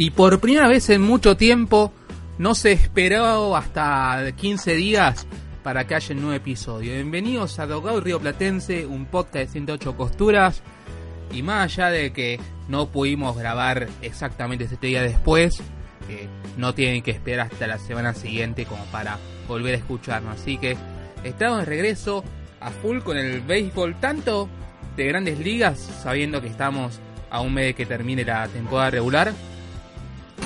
Y por primera vez en mucho tiempo no se esperó hasta 15 días para que haya un nuevo episodio. Bienvenidos a Dogado Río Platense, un podcast de 108 costuras. Y más allá de que no pudimos grabar exactamente este día después, eh, no tienen que esperar hasta la semana siguiente como para volver a escucharnos. Así que estamos de regreso a full con el béisbol, tanto de grandes ligas, sabiendo que estamos a un mes de que termine la temporada regular,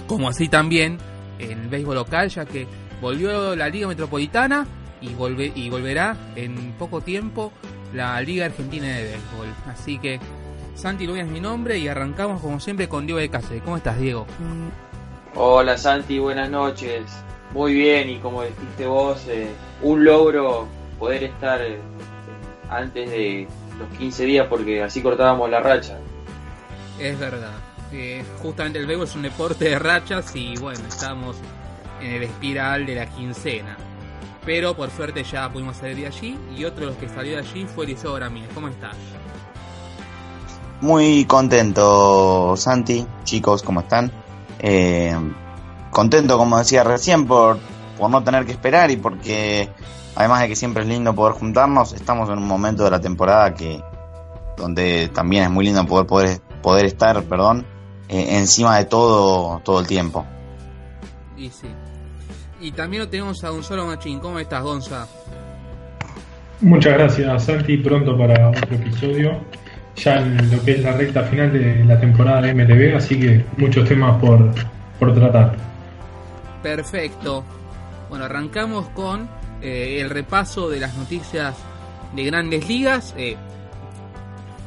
como así también en el béisbol local, ya que volvió la Liga Metropolitana y, volve, y volverá en poco tiempo la Liga Argentina de Béisbol. Así que Santi Luis es mi nombre y arrancamos como siempre con Diego de Cáceres. ¿Cómo estás, Diego? Hola Santi, buenas noches. Muy bien, y como dijiste vos, eh, un logro poder estar eh, antes de los 15 días porque así cortábamos la racha. Es verdad. Eh, justamente el béisbol es un deporte de rachas y bueno, estamos en el espiral de la quincena. Pero por suerte ya pudimos salir de allí y otro de los que salió de allí fue Eliseo. ¿Cómo estás? Muy contento, Santi. Chicos, ¿cómo están? Eh, contento, como decía recién, por, por no tener que esperar y porque, además de que siempre es lindo poder juntarnos, estamos en un momento de la temporada que donde también es muy lindo poder poder, poder estar, perdón, eh, encima de todo todo el tiempo. Y sí. Y también lo tenemos a Gonzalo Machín. ¿Cómo estás, Gonza? Muchas gracias, Santi. Pronto para otro episodio. Ya en lo que es la recta final de la temporada de MLB, así que muchos temas por, por tratar. Perfecto. Bueno, arrancamos con eh, el repaso de las noticias de grandes ligas. Eh,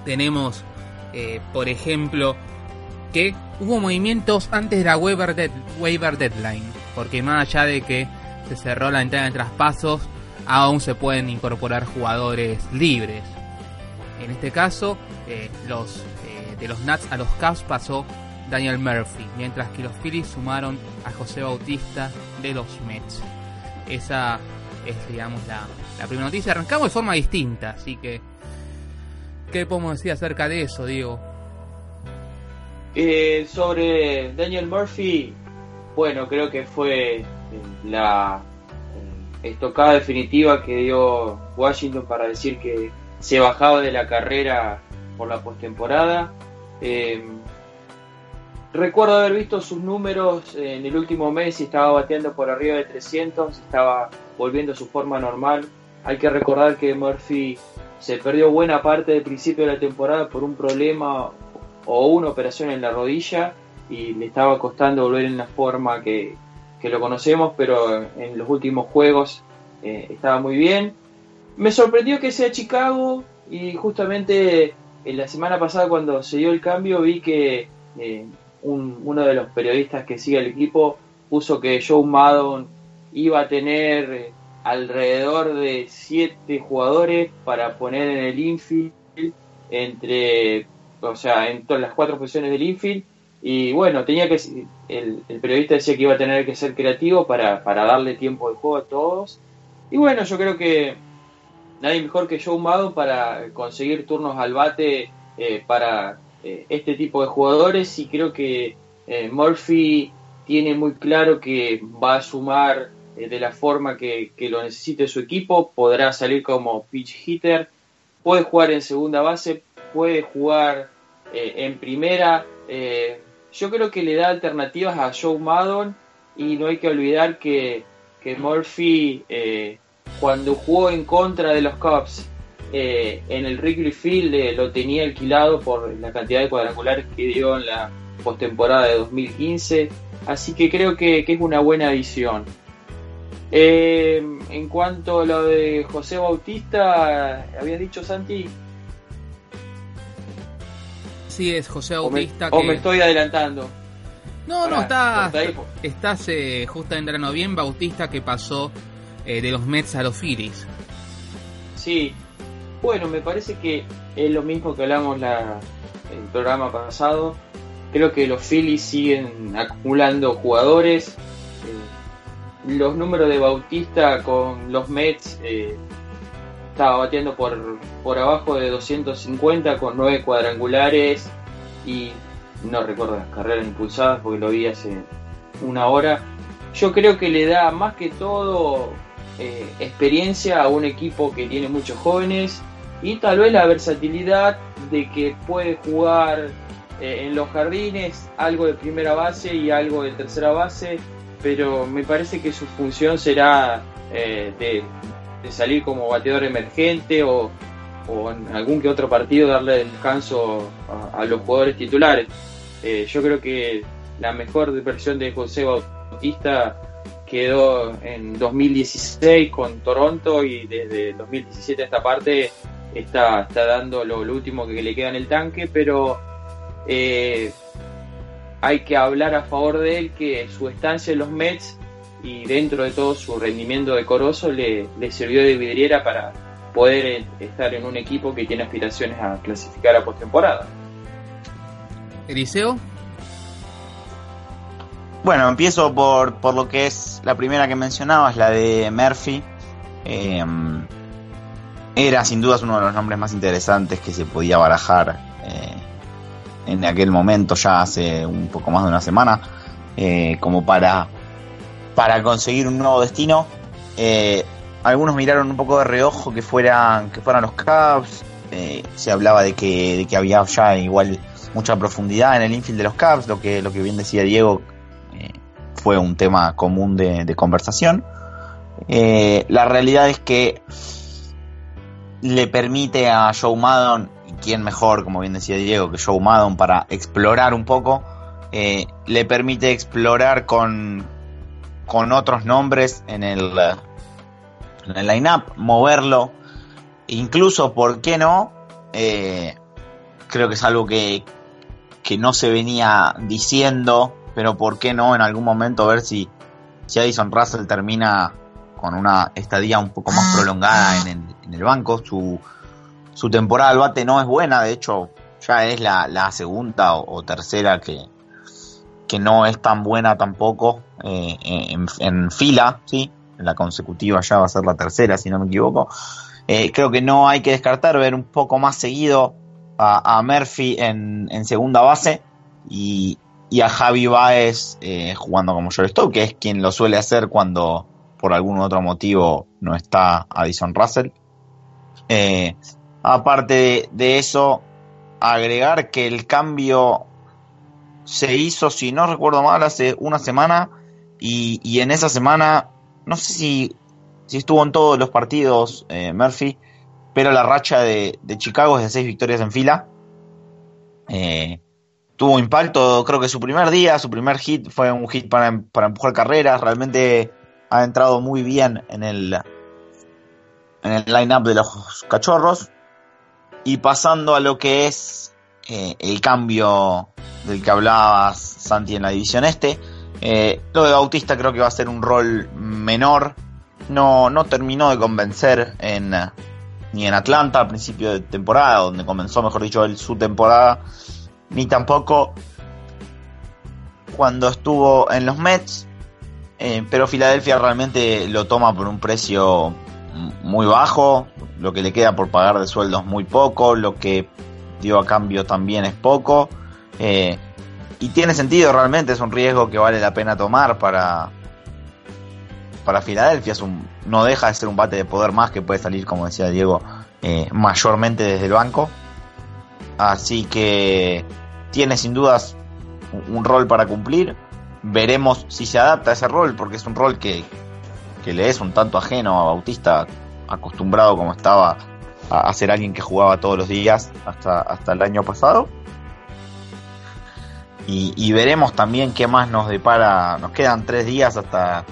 tenemos, eh, por ejemplo, hubo movimientos antes de la waiver, dead, waiver deadline, porque más allá de que se cerró la entrada de traspasos, aún se pueden incorporar jugadores libres. En este caso, eh, eh, de los Nats a los Cavs pasó Daniel Murphy, mientras que los Phillies sumaron a José Bautista de los Mets. Esa es, digamos, la, la primera noticia. Arrancamos de forma distinta, así que, ¿qué podemos decir acerca de eso, Diego? Eh, sobre Daniel Murphy, bueno, creo que fue eh, la eh, estocada definitiva que dio Washington para decir que se bajaba de la carrera por la postemporada. Eh, recuerdo haber visto sus números en el último mes y estaba bateando por arriba de 300, estaba volviendo a su forma normal. Hay que recordar que Murphy se perdió buena parte del principio de la temporada por un problema o una operación en la rodilla y le estaba costando volver en la forma que, que lo conocemos, pero en los últimos juegos eh, estaba muy bien. Me sorprendió que sea Chicago y justamente en la semana pasada cuando se dio el cambio vi que eh, un, uno de los periodistas que sigue el equipo puso que Joe Maddon iba a tener eh, alrededor de siete jugadores para poner en el infield entre o sea, en todas las cuatro posiciones del infield. Y bueno, tenía que el, periodista decía que iba a tener que ser creativo para, para, darle tiempo de juego a todos. Y bueno, yo creo que nadie mejor que Joe Maddon para conseguir turnos al bate eh, para eh, este tipo de jugadores. Y creo que eh, Murphy tiene muy claro que va a sumar de la forma que, que lo necesite su equipo. Podrá salir como pitch hitter, puede jugar en segunda base, puede jugar eh, en primera, eh, yo creo que le da alternativas a Joe Maddon y no hay que olvidar que, que Murphy eh, cuando jugó en contra de los Cubs en el Wrigley Field lo tenía alquilado por la cantidad de cuadrangulares que dio en la postemporada de 2015, así que creo que, es una buena adición. en cuanto a lo de José Bautista, habías dicho Santi, Sí, es José Bautista. O me, estoy adelantando. No, no, está, estás eh, justamente en bien Bautista que pasó eh, de los Mets a los Phillies. Sí, bueno, me parece que es lo mismo que hablamos la, el programa pasado. Creo que los Phillies siguen acumulando jugadores. Eh, los números de Bautista con los Mets eh, estaba bateando por, por abajo de 250 con 9 cuadrangulares y no recuerdo las carreras impulsadas porque lo vi hace una hora. Yo creo que le da más que todo eh, experiencia a un equipo que tiene muchos jóvenes y tal vez la versatilidad de que puede jugar eh, en los jardines algo de primera base y algo de tercera base, pero me parece que su función será eh, de salir como bateador emergente o, en algún que otro partido darle descanso a, los jugadores titulares. Eh, yo creo que la mejor versión de José Bautista quedó en 2016 con Toronto y desde 2017 a esta parte está, está dando lo, último que le queda en el tanque, pero eh, hay que hablar a favor de él que su estancia en los Mets y dentro de todo su rendimiento decoroso le, le sirvió de vidriera para poder eh, estar en un equipo que tiene aspiraciones a clasificar a postemporada. Eliseo. Bueno, empiezo por, por lo que es la primera que mencionabas, la de Murphy. Em, era sin duda uno de los nombres más interesantes que se podía barajar eh, en aquel momento, ya hace un poco más de una semana, eh, como para para conseguir un nuevo destino. Eh, algunos miraron un poco de reojo que fueran, que fueran los Cubs. Eh, se hablaba de que, de que había ya igual mucha profundidad en el infield de los Cubs, lo que, lo que bien decía Diego eh, fue un tema común de, conversación. la realidad es que le permite a Joe Maddon, y quién mejor, como bien decía Diego, que Joe Maddon para explorar un poco, le permite explorar con, con otros nombres en el, en el line-up, moverlo, incluso, ¿por qué no? Eh, creo que es algo que, que no se venía diciendo, pero ¿por qué no en algún momento ver si, si Addison Russell termina con una estadía un poco más prolongada en el, en el banco? Su, su temporada al bate no es buena, de hecho ya es la, la segunda o tercera que, que no es tan buena tampoco eh, en, fila, ¿sí? La consecutiva ya va a ser la tercera, si no me equivoco. Eh, creo que no hay que descartar ver un poco más seguido a, Murphy en, segunda base y, a Javi Baez eh, jugando como shortstop, que es quien lo suele hacer cuando por algún otro motivo no está Addison Russell. aparte de eso, agregar que el cambio se hizo, si no recuerdo mal, hace una semana y, en esa semana, no sé si, si estuvo en todos los partidos eh, Murphy, pero la racha de, Chicago es de seis victorias en fila. Eh, tuvo impacto, creo que su primer día, su primer hit fue un hit para, para empujar carreras, realmente ha entrado muy bien en el, en el line-up de los cachorros. Y pasando a lo que es eh, el cambio del que hablabas, Santi, en la división este. Eh, lo de Bautista creo que va a ser un rol menor. No, no terminó de convencer en, ni en Atlanta al principio de temporada, donde comenzó, mejor dicho, su temporada, ni tampoco cuando estuvo en los Mets. Eh, pero Filadelfia realmente lo toma por un precio muy bajo, lo que le queda por pagar de sueldos muy poco, lo que dio a cambio también es poco. Eh, y tiene sentido realmente, es un riesgo que vale la pena tomar para, para Filadelfia. Es un, no deja de ser un bate de poder más que puede salir, como decía Diego, eh, mayormente desde el banco. Así que tiene sin dudas un rol para cumplir. Veremos si se adapta a ese rol, porque es un rol que, que le es un tanto ajeno a Bautista, acostumbrado como estaba a, ser alguien que jugaba todos los días hasta, hasta el año pasado. Y, veremos también qué más nos depara. Nos quedan tres días hasta,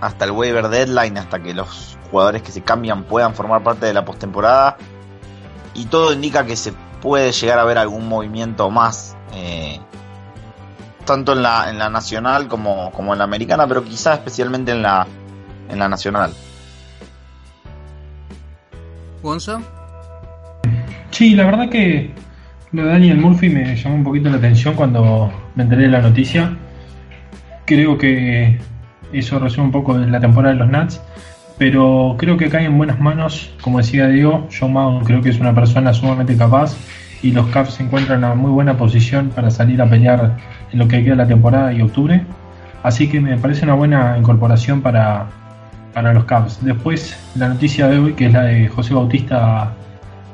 hasta el waiver deadline, hasta que los jugadores que se cambian puedan formar parte de la postemporada. Y todo indica que se puede llegar a ver algún movimiento más. Eh, tanto en la, en la nacional como, como en la americana, pero quizá especialmente en la, en la nacional. Gonza. Sí, la verdad que lo de Daniel Murphy me llamó un poquito la atención cuando me enteré de la noticia. Creo que eso resume un poco la temporada de los Nats, pero creo que cae en buenas manos, como decía Diego, John Maddon creo que es una persona sumamente capaz y los Cavs se encuentran en una muy buena posición para salir a pelear en lo que queda de la temporada y octubre. Así que me parece una buena incorporación para, para los Cavs. Después, la noticia de hoy, que es la de José Bautista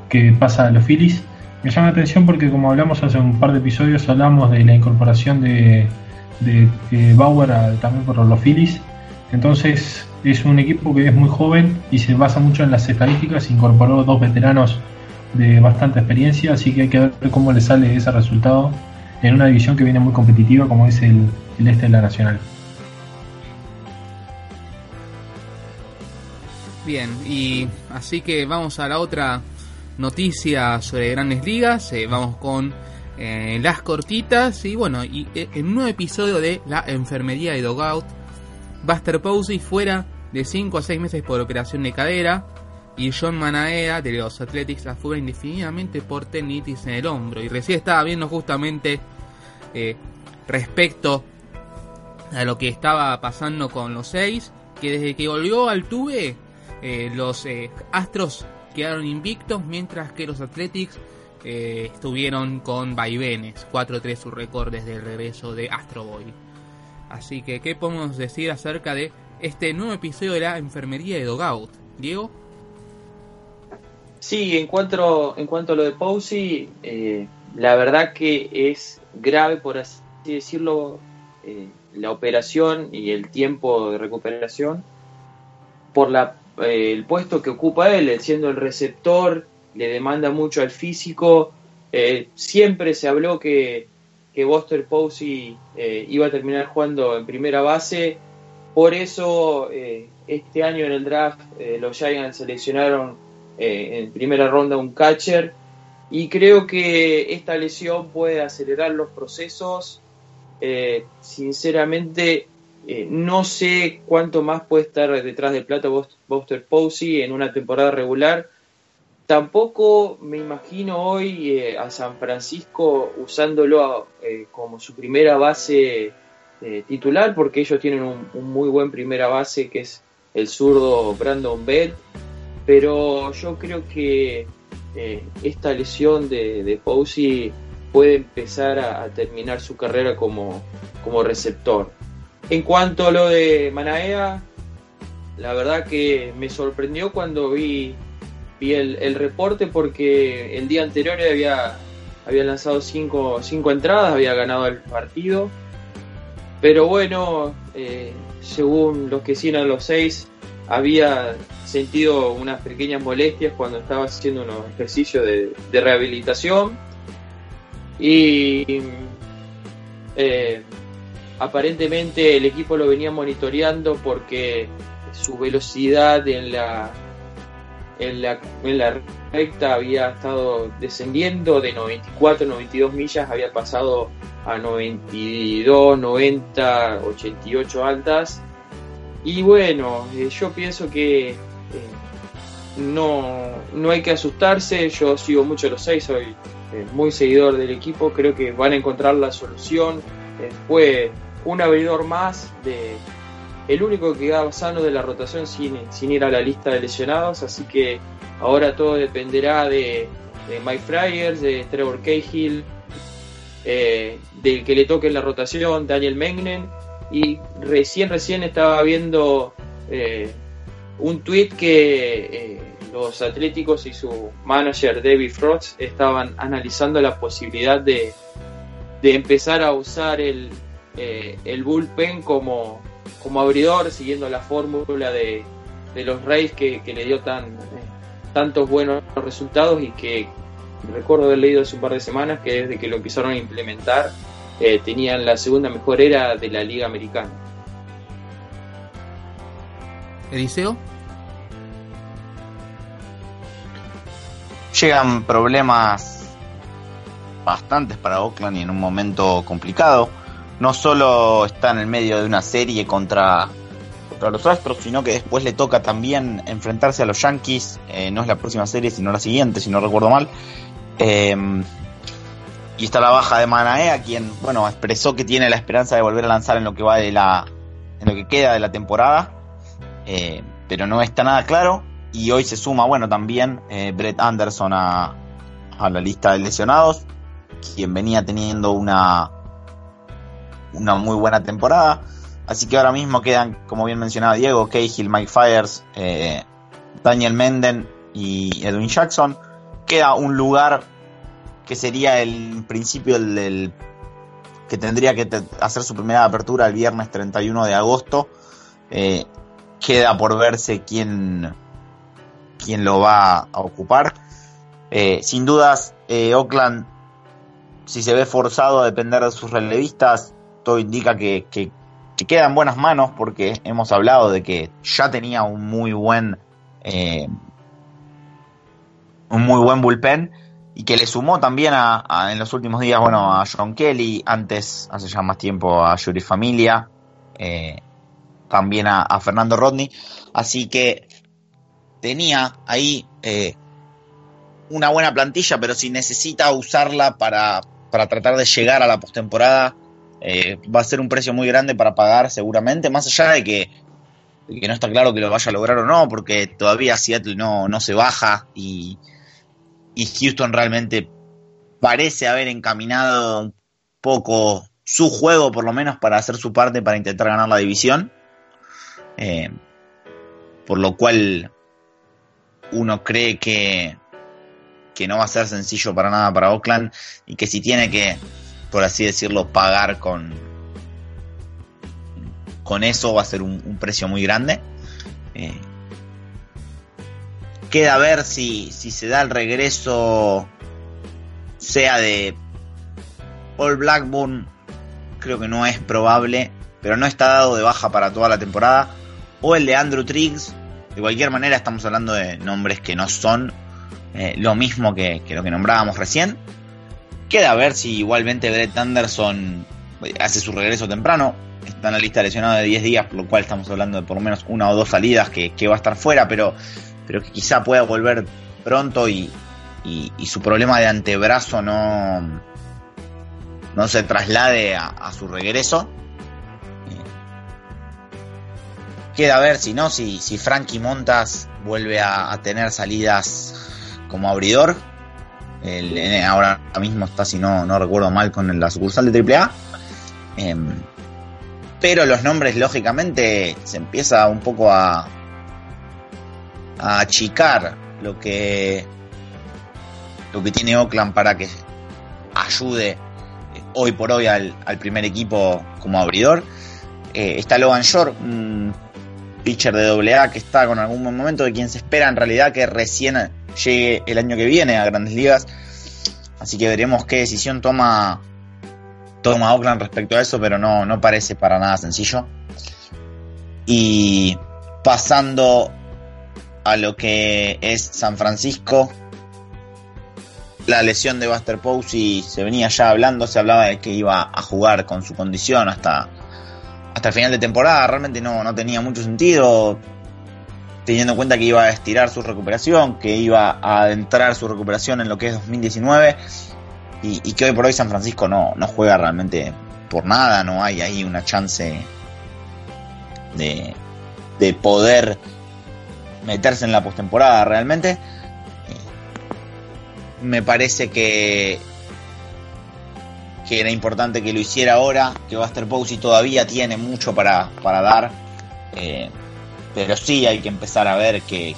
que pasa a los Phillies, me llama la atención porque como hablamos hace un par de episodios, hablamos de la incorporación de, Bauer también por los Phillies. Entonces es un equipo que es muy joven y se basa mucho en las estadísticas. Incorporó dos veteranos de bastante experiencia, así que hay que ver cómo le sale ese resultado en una división que viene muy competitiva como es el este de la Nacional. Bien, y así que vamos a la otra noticia sobre grandes ligas. Eh, vamos con eh, las cortitas. Y bueno, eh, en un nuevo episodio de La Enfermería de Dogout, Buster Posey fuera de 5 a 6 meses por operación de cadera. Y John Manaea de los Athletics afuera indefinidamente por tenitis en el hombro. Y recién estaba viendo justamente respecto a lo que estaba pasando con los 6. Que desde que volvió al tuve eh, los Astros quedaron invictos, mientras que los Athletics eh, estuvieron con vaivenes. 4-3 su récord desde el regreso de Astro Boy. Así que, ¿qué podemos decir acerca de este nuevo episodio de la enfermería de Dogout? Diego. Sí, en cuanto, en cuanto a lo de Posey, la verdad que es grave, por así decirlo, la operación y el tiempo de recuperación por la eh, el puesto que ocupa él, siendo el receptor, le demanda mucho al físico. Eh, siempre se habló que, que Buster Posey eh, iba a terminar jugando en primera base. Por eso este año en el draft los Giants seleccionaron en primera ronda un catcher. Y creo que esta lesión puede acelerar los procesos. sinceramente, eh, no sé cuánto más puede estar detrás del plato Buster Posey en una temporada regular. Tampoco me imagino hoy eh, a San Francisco usándolo eh, como su primera base titular, porque ellos tienen un, muy buen primera base que es el zurdo Brandon Bell. Pero yo creo que esta lesión de, de Posey puede empezar a, terminar su carrera como receptor. En cuanto a lo de Manaea, la verdad que me sorprendió cuando vi, vi el, reporte porque el día anterior había, había lanzado cinco, cinco entradas, había ganado el partido. Pero bueno, eh, según los que hicieron los seis, había sentido unas pequeñas molestias cuando estaba haciendo unos ejercicios de, de rehabilitación. Y eh, aparentemente el equipo lo venía monitoreando porque su velocidad en la en la, en la recta había estado descendiendo de 94 92 millas había pasado a 92 90 88 altas. Y bueno eh, yo pienso que eh, no, no hay que asustarse yo sigo mucho los seis soy eh, muy seguidor del equipo creo que van a encontrar la solución. Fue un abridor más de el único que quedaba sano de la rotación sin, ir a la lista de lesionados, así que ahora todo dependerá de, Mike Fryers, de Trevor Cahill, eh, del que le toque en la rotación, Daniel Mengnen, y recién, recién estaba viendo eh, un tweet que eh, los Atléticos y su manager David Frost estaban analizando la posibilidad de de empezar a usar el, eh, el bullpen como, como abridor, siguiendo la fórmula de, de los Rays que, que le dio tan, tantos buenos resultados y que recuerdo haber leído hace un par de semanas que desde que lo empezaron a implementar eh, tenían la segunda mejor era de la liga americana. Eliseo. Llegan problemas bastantes para Oakland y en un momento complicado. No solo está en el medio de una serie contra, contra los Astros, sino que después le toca también enfrentarse a los Yankees. Eh, no es la próxima serie, sino la siguiente, si no recuerdo mal. Eh, y está la baja de Manaea, quien, bueno, expresó que tiene la esperanza de volver a lanzar en lo que va de la, en lo que queda de la temporada, eh, pero no está nada claro. Y hoy se suma, bueno, también eh, Brett Anderson a, a la lista de lesionados, quien venía teniendo una, una muy buena temporada. Así que ahora mismo quedan, como bien mencionaba Diego, Cahill, Mike Fires, eh, Daniel Menden y Edwin Jackson. Queda un lugar que sería el principio del, que tendría que hacer su primera apertura el viernes 31 de agosto. Eh, queda por verse quién, quién lo va a ocupar. Eh, sin dudas, Oakland, si se ve forzado a depender de sus relevistas, todo indica que, que, que queda en buenas manos porque hemos hablado de que ya tenía un muy buen eh, un muy buen bullpen y que le sumó también a, en los últimos días, bueno, a John Kelly, antes, hace ya más tiempo, a Yuri Familia, eh, también a, a, Fernando Rodney, así que tenía ahí eh, una buena plantilla, pero si necesita usarla para, para tratar de llegar a la postemporada, eh, va a ser un precio muy grande para pagar seguramente, más allá de que, que no está claro que lo vaya a lograr o no, porque todavía Seattle no, no se baja y y Houston realmente parece haber encaminado un poco su juego, por lo menos para hacer su parte para intentar ganar la división. Eh, por lo cual uno cree que, que no va a ser sencillo para nada para Oakland y que si tiene que, por así decirlo, pagar con, con eso va a ser un, precio muy grande. Eh, queda ver si, si se da el regreso, sea de Paul Blackburn, creo que no es probable, pero no está dado de baja para toda la temporada, o el de Andrew Triggs. De cualquier manera, estamos hablando de nombres que no son eh, lo mismo que, lo que nombrábamos recién. Queda ver si igualmente Brett Anderson hace su regreso temprano. Está en la lista de lesionados de 10 días, por lo cual estamos hablando de por lo menos una o dos salidas que, va a estar fuera, pero pero que quizá pueda volver pronto y, su problema de antebrazo no, no se traslade a, a su regreso. Eh, queda a ver si no, si, si Frankie Montas vuelve a, a tener salidas como abridor. El, ahora mismo está, si no, no recuerdo mal, con la sucursal de AAA. Eh, pero los nombres, lógicamente, se empieza un poco a, achicar lo que lo que tiene Oakland para que ayude hoy por hoy al, al primer equipo como abridor. Eh, está Logan Shore, un pitcher de AA que está con algún buen momento, de quien se espera en realidad que recién llegue el año que viene a grandes ligas. Así que veremos qué decisión toma, toma Oakland respecto a eso, pero no, no parece para nada sencillo. Y pasando a lo que es San Francisco. La lesión de Buster Posey se venía ya hablando, se hablaba de que iba a jugar con su condición hasta, hasta el final de temporada. Realmente no, no tenía mucho sentido, teniendo en cuenta que iba a estirar su recuperación, que iba a adentrar su recuperación en lo que es 2019 y, que hoy por hoy San Francisco no, no juega realmente por nada, no hay ahí una chance de, de poder meterse en la postemporada realmente. Me parece que que era importante que lo hiciera ahora, que Buster Posey todavía tiene mucho para, para dar, eh, pero sí hay que empezar a ver que,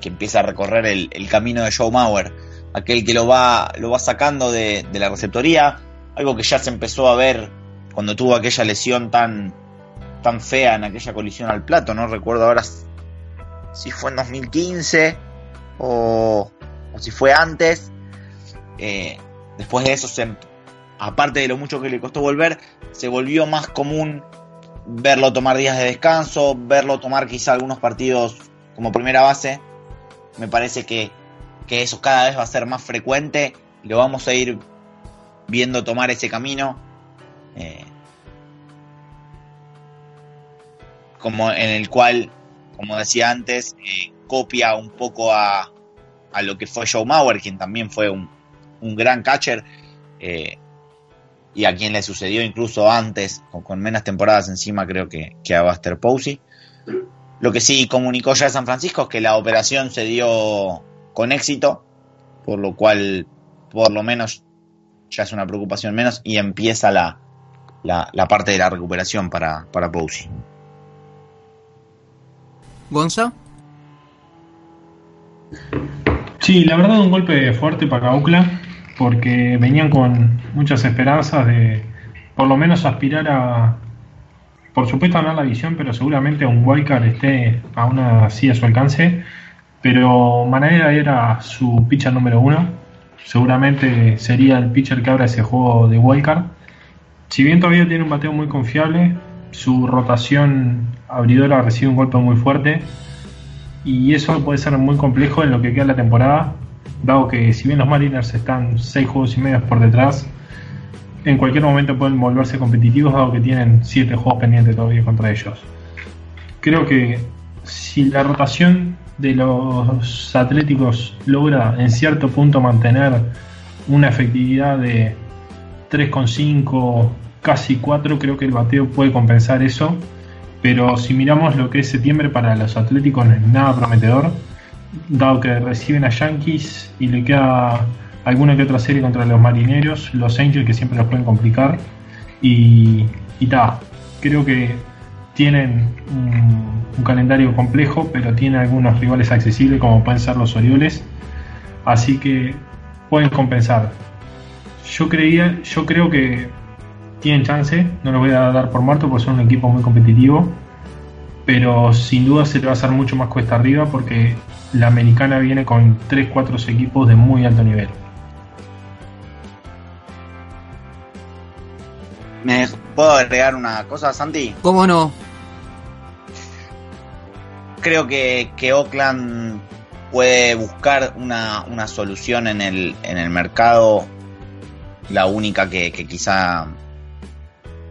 que empieza a recorrer el, camino de Joe Mauer, aquel que lo va, lo va sacando de, de la receptoría, algo que ya se empezó a ver cuando tuvo aquella lesión tan, tan fea en aquella colisión al plato, no recuerdo ahora si fue en 2015 o, si fue antes. Eh, después de eso, se, aparte de lo mucho que le costó volver, se volvió más común verlo tomar días de descanso, verlo tomar quizá algunos partidos como primera base. Me parece que, que eso cada vez va a ser más frecuente lo vamos a ir viendo tomar ese camino. Eh, como en el cual, como decía antes, eh, copia un poco a, a, lo que fue Joe Mauer, quien también fue un, un gran catcher. Eh, y a quien le sucedió incluso antes, con, menos temporadas encima, creo que, que a Buster Posey. Lo que sí comunicó ya San Francisco es que la operación se dio con éxito, por lo cual, por lo menos, ya es una preocupación menos y empieza la, la, parte de la recuperación para, para Posey. ¿Gonza? Sí, la verdad un golpe fuerte para Oakland porque venían con muchas esperanzas de por lo menos aspirar a, por supuesto, a ganar la visión, pero seguramente un wildcard esté aún así a su alcance. Pero Manera era su pitcher número uno, seguramente sería el pitcher que abra ese juego de wildcard. Si bien todavía tiene un bateo muy confiable, su rotación abridora recibe un golpe muy fuerte y eso puede ser muy complejo en lo que queda la temporada dado que si bien los Mariners están 6 juegos y medio por detrás, en cualquier momento pueden volverse competitivos, dado que tienen 7 juegos pendientes todavía contra ellos. Creo que si la rotación de los atléticos logra en cierto punto mantener una efectividad de 3,5, casi 4, creo que el bateo puede compensar eso. Pero si miramos lo que es septiembre para los atléticos no es nada prometedor dado que reciben a Yankees y le queda alguna que otra serie contra los marineros, los Angels que siempre los pueden complicar. Y, y creo que tienen un, calendario complejo, pero tienen algunos rivales accesibles como pueden ser los Orioles. Así que pueden compensar. Yo creía, yo creo que tienen chance, no lo voy a dar por muerto porque son un equipo muy competitivo, pero sin duda se le va a hacer mucho más cuesta arriba porque la americana viene con 3-4 equipos de muy alto nivel. ¿Me puedo agregar una cosa, Santi? ¿Cómo no? Creo que, que Oakland puede buscar una, una solución en el, en el mercado. La única que, que quizá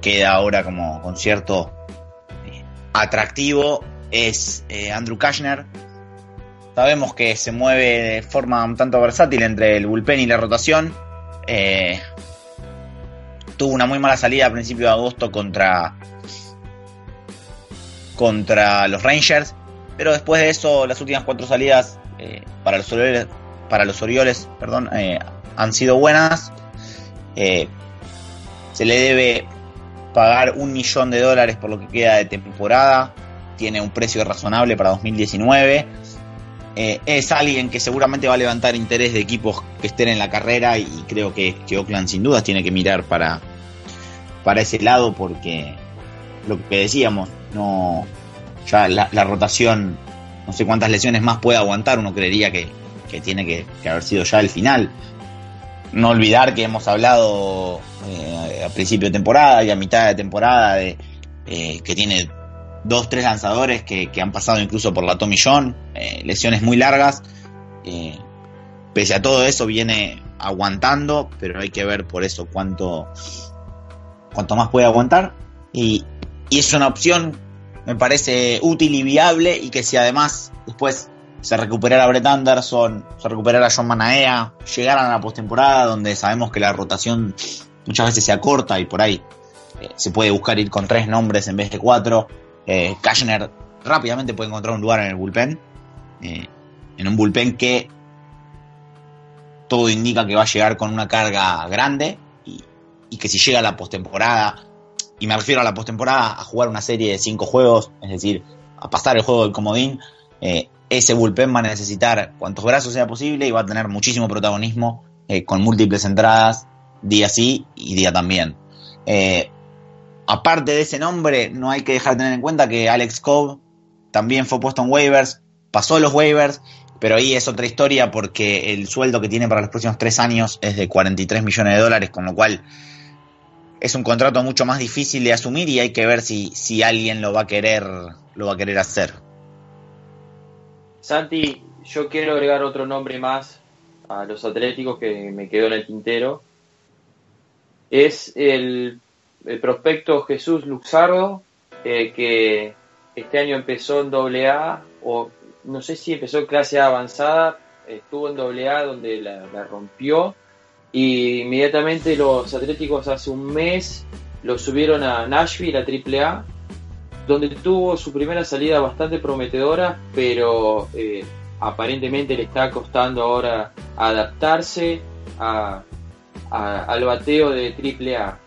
queda ahora como con cierto eh, atractivo es eh, Andrew Kashner, Sabemos que se mueve de forma un tanto versátil entre el bullpen y la rotación. Eh, tuvo una muy mala salida a principios de agosto contra, contra los Rangers. Pero después de eso, las últimas cuatro salidas eh, para los Orioles, para los Orioles perdón, eh, han sido buenas. se le debe pagar un millón de dólares por lo que queda de temporada. Tiene un precio razonable para 2019 eh, es alguien que seguramente va a levantar interés de equipos que estén en la carrera y creo que, que Oakland sin dudas tiene que mirar para, para ese lado porque lo que decíamos, no ya la, rotación, no sé cuántas lesiones más puede aguantar, uno creería que, tiene que, haber sido ya el final. No olvidar que hemos hablado eh, a principio de temporada y a mitad de temporada de eh, que tiene dos, tres lanzadores que, han pasado incluso por la Tommy John, eh, lesiones muy largas. Eh, pese a todo eso viene aguantando, pero hay que ver por eso cuánto, cuánto más puede aguantar. Y, y es una opción, me parece útil y viable, y que si además después se recuperara Brett Anderson, se recuperara John Manaea, llegaran a la postemporada donde sabemos que la rotación muchas veces se acorta y por ahí eh, se puede buscar ir con tres nombres en vez de cuatro eh, Kashner rápidamente puede encontrar un lugar en el bullpen. Eh, en un bullpen que todo indica que va a llegar con una carga grande y, que si llega a la postemporada, y me refiero a la postemporada, a jugar una serie de cinco juegos, es decir, a pasar el juego del comodín, eh, ese bullpen va a necesitar cuantos brazos sea posible y va a tener muchísimo protagonismo con múltiples entradas día sí y día también. Aparte de ese nombre, no hay que dejar de tener en cuenta que Alex Cobb también fue puesto en waivers, pasó los waivers, pero ahí es otra historia porque el sueldo que tiene para los próximos tres años es de 43 millones de dólares, con lo cual es un contrato mucho más difícil de asumir y hay que ver si, si alguien lo va a querer lo va a querer hacer. Santi, yo quiero agregar otro nombre más a los Atléticos que me quedó en el tintero. Es el, prospecto Jesús Luxardo, eh, que este año empezó en AA, o no sé si empezó en clase A avanzada, estuvo en AA donde la, rompió, y inmediatamente los Atléticos hace un mes lo subieron a Nashville, a AAA, donde tuvo su primera salida bastante prometedora, pero eh, aparentemente le está costando ahora adaptarse al bateo de AAA.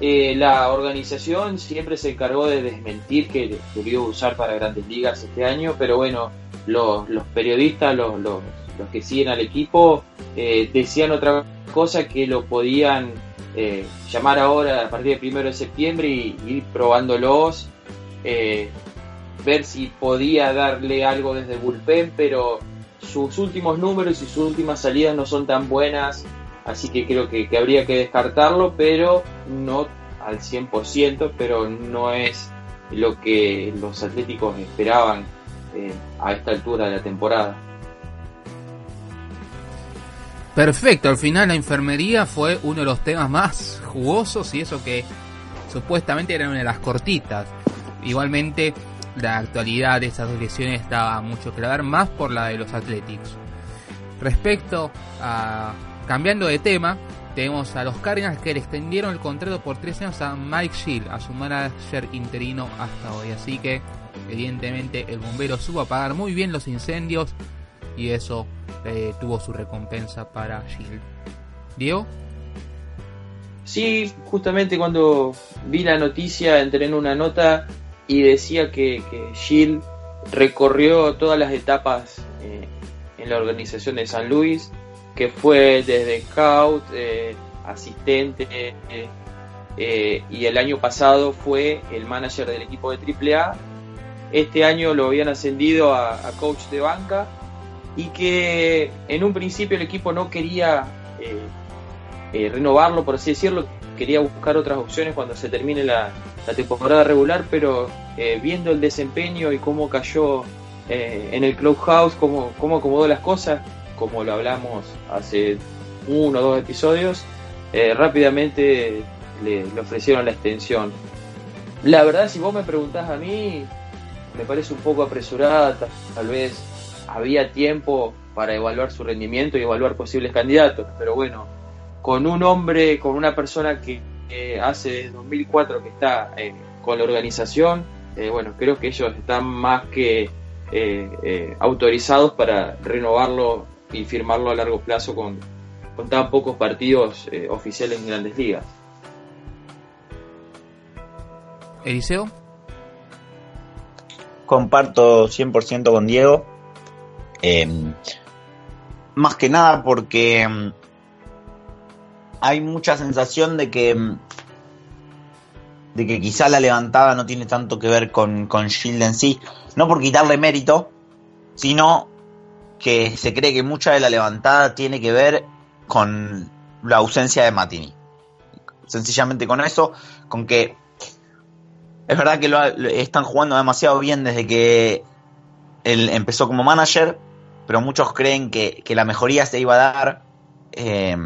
Eh, la organización siempre se encargó de desmentir que debió usar para grandes ligas este año, pero bueno, los, periodistas, los, que siguen al equipo, eh, decían otra cosa que lo podían llamar ahora a partir del primero de septiembre y ir probándolos eh, ver si podía darle algo desde bullpen, pero sus últimos números y sus últimas salidas no son tan buenas, así que creo que, habría que descartarlo, pero no al 100%, pero no es lo que los atléticos esperaban eh, a esta altura de la temporada. Perfecto, al final la enfermería fue uno de los temas más jugosos y eso que supuestamente era una de las cortitas. Igualmente, la actualidad de estas dos lesiones daba mucho que ver, más por la de los Athletics. Respecto a. cambiando de tema, tenemos a los Cardinals que le extendieron el contrato por tres años a Mike Shield, a su manager interino hasta hoy. Así que, evidentemente, el bombero supo apagar muy bien los incendios y eso eh, tuvo su recompensa para Shield. Diego. Sí, justamente cuando vi la noticia entré en una nota y decía que, que recorrió todas las etapas eh, en la organización de San Luis, que fue desde scout, eh, asistente, eh, y el año pasado fue el manager del equipo de AAA. Este año lo habían ascendido a, coach de banca y que en un principio el equipo no quería renovarlo, por así decirlo, quería buscar otras opciones cuando se termine la, temporada regular, pero eh, viendo el desempeño y cómo cayó eh, en el clubhouse, cómo, cómo acomodó las cosas, como lo hablamos hace uno o dos episodios, eh, rápidamente le, ofrecieron la extensión. La verdad, si vos me preguntás a mí, me parece un poco apresurada, tal vez había tiempo para evaluar su rendimiento y evaluar posibles candidatos, pero bueno, con un hombre, con una persona que hace 2004 que está eh, con la organización, eh, bueno, creo que ellos están más que autorizados para renovarlo y firmarlo a largo plazo con, con tan pocos partidos oficiales en grandes ligas. Eliseo. Comparto 100% con Diego. más que nada porque hay mucha sensación de que mm, de que quizá la levantada no tiene tanto que ver con, con Shield en sí, no por quitarle mérito, sino que se cree que mucha de la levantada tiene que ver con la ausencia de Matini. Sencillamente con eso, con que es verdad que lo, están jugando demasiado bien desde que él empezó como manager, pero muchos creen que, la mejoría se iba a dar eh,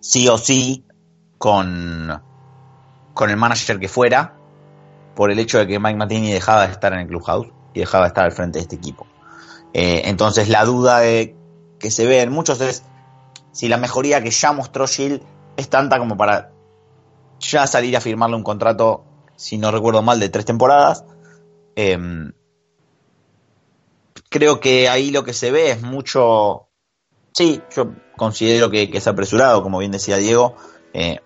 sí o sí con, con el manager que fuera, por el hecho de que Mike Martini dejaba de estar en el clubhouse y dejaba de estar al frente de este equipo. Eh, entonces la duda de, que se ve en muchos es si la mejoría que ya mostró Shield es tanta como para ya salir a firmarle un contrato, si no recuerdo mal, de tres temporadas. Em, creo que ahí lo que se ve es mucho Sí, yo considero que, es apresurado, como bien decía Diego. Eh,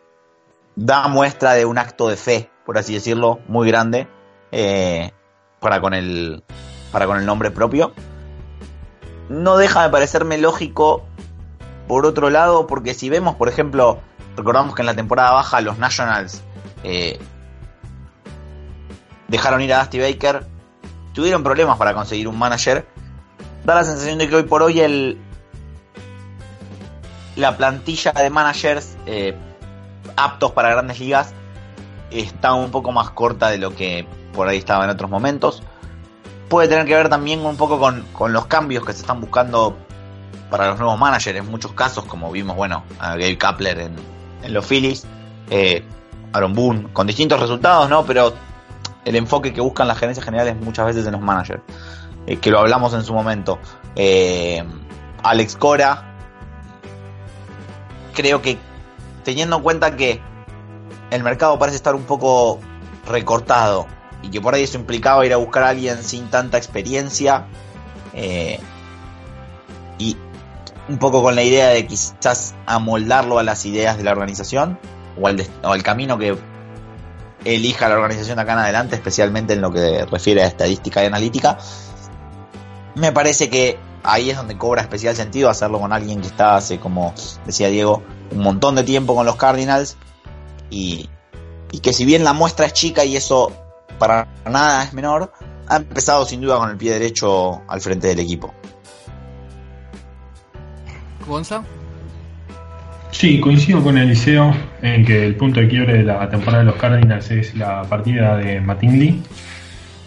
da muestra de un acto de fe, por así decirlo, muy grande eh, para, con el, para con el nombre propio. No deja de parecerme lógico, por otro lado, porque si vemos, por ejemplo, recordamos que en la temporada baja los Nationals eh, dejaron ir a Dusty Baker, tuvieron problemas para conseguir un manager. Da la sensación de que hoy por hoy el, la plantilla de managers eh, aptos para grandes ligas está un poco más corta de lo que por ahí estaba en otros momentos. Puede tener que ver también un poco con, con los cambios que se están buscando para los nuevos managers. En muchos casos, como vimos, bueno, a Gabe Kapler en, en los Phillies, eh, Aaron Boone, con distintos resultados, ¿no? Pero el enfoque que buscan las gerencias generales muchas veces en los managers, eh, que lo hablamos en su momento. Eh, Alex Cora, creo que teniendo en cuenta que el mercado parece estar un poco recortado y que por ahí eso implicaba ir a buscar a alguien sin tanta experiencia eh, y un poco con la idea de quizás amoldarlo a las ideas de la organización o al, o al camino que elija la organización acá en adelante, especialmente en lo que refiere a estadística y analítica. Me parece que ahí es donde cobra especial sentido hacerlo con alguien que está hace, como decía Diego, un montón de tiempo con los Cardinals y, y que si bien la muestra es chica y eso para nada es menor, ha empezado sin duda con el pie derecho al frente del equipo. ¿Gonza? Sí, coincido con Eliseo en que el punto de quiebre de la temporada de los Cardinals es la partida de Mattingly.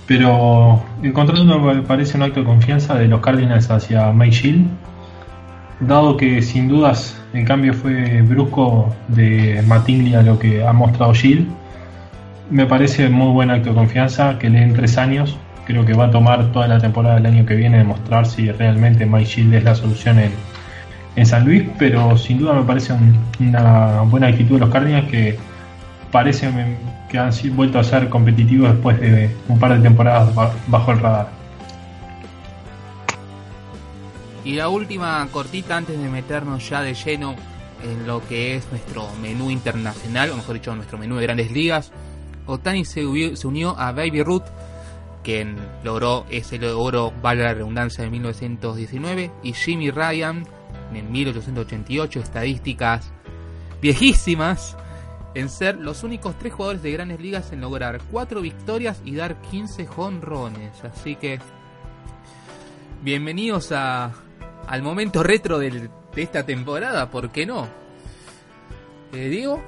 Pero el contrato me parece un acto de confianza de los Cardinals hacia Mike Shield, dado que sin dudas el cambio fue brusco de Mattingly a lo que ha mostrado Shield. Me parece muy buen acto de confianza que le den tres años. Creo que va a tomar toda la temporada del año que viene demostrar si realmente Mike es la solución en, en San Luis, pero sin duda me parece un, una buena actitud de los Cardinals que parece que han vuelto a ser competitivos después de un par de temporadas bajo el radar. Y la última cortita antes de meternos ya de lleno en lo que es nuestro menú internacional, o mejor dicho, nuestro menú de grandes ligas. Otani se, unió a Baby Ruth, quien logró ese logro, vale la redundancia, en 1919, y Jimmy Ryan en 1888, estadísticas viejísimas, en ser los únicos tres jugadores de grandes ligas en lograr cuatro victorias y dar 15 jonrones. Así que, bienvenidos a, al momento retro de esta temporada, ¿por qué no? ¿Eh, Diego?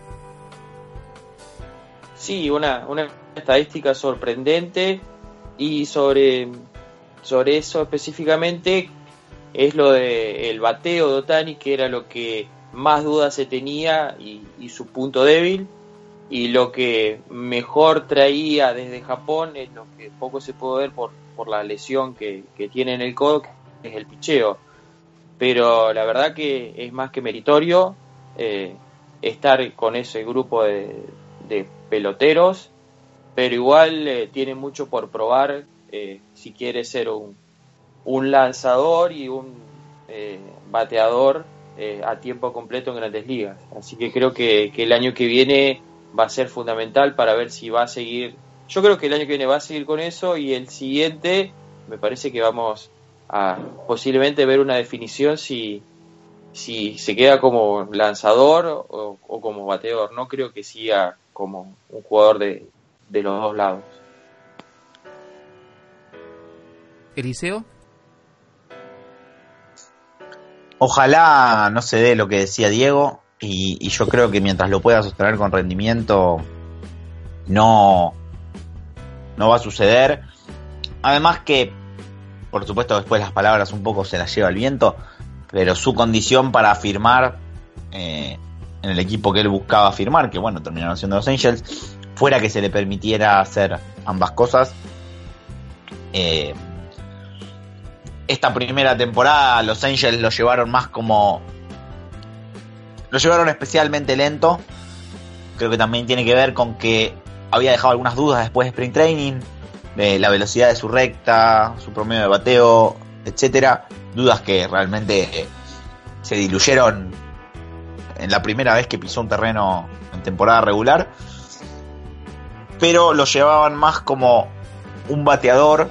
Sí, una, una estadística sorprendente y sobre, sobre eso específicamente es lo de el bateo de Otani, que era lo que más dudas se tenía y, y, su punto débil. Y lo que mejor traía desde Japón es lo que poco se puede ver por, por la lesión que, que tiene en el codo, que es el picheo. Pero la verdad que es más que meritorio eh, estar con ese grupo de, de peloteros, pero igual eh, tiene mucho por probar eh, si quiere ser un, lanzador y un eh, bateador a tiempo completo en grandes ligas. Así que creo que, que, el año que viene va a ser fundamental para ver si va a seguir. Yo creo que el año que viene va a seguir con eso y el siguiente me parece que vamos a posiblemente ver una definición si, si se queda como lanzador o, o como bateador. No creo que siga como un jugador de, de los dos lados. Eliseo. Ojalá no se dé lo que decía Diego y, y, yo creo que mientras lo pueda sostener con rendimiento no, no va a suceder. Además que, por supuesto después las palabras un poco se las lleva el viento, pero su condición para firmar eh, en el equipo que él buscaba firmar, que bueno, terminaron siendo los Angels, fuera que se le permitiera hacer ambas cosas. Eh, esta primera temporada los Angels lo llevaron más como... Lo llevaron especialmente lento. Creo que también tiene que ver con que había dejado algunas dudas después de Spring Training, la velocidad de su recta, su promedio de bateo, etcétera. Dudas que realmente se diluyeron en la primera vez que pisó un terreno en temporada regular. Pero lo llevaban más como un bateador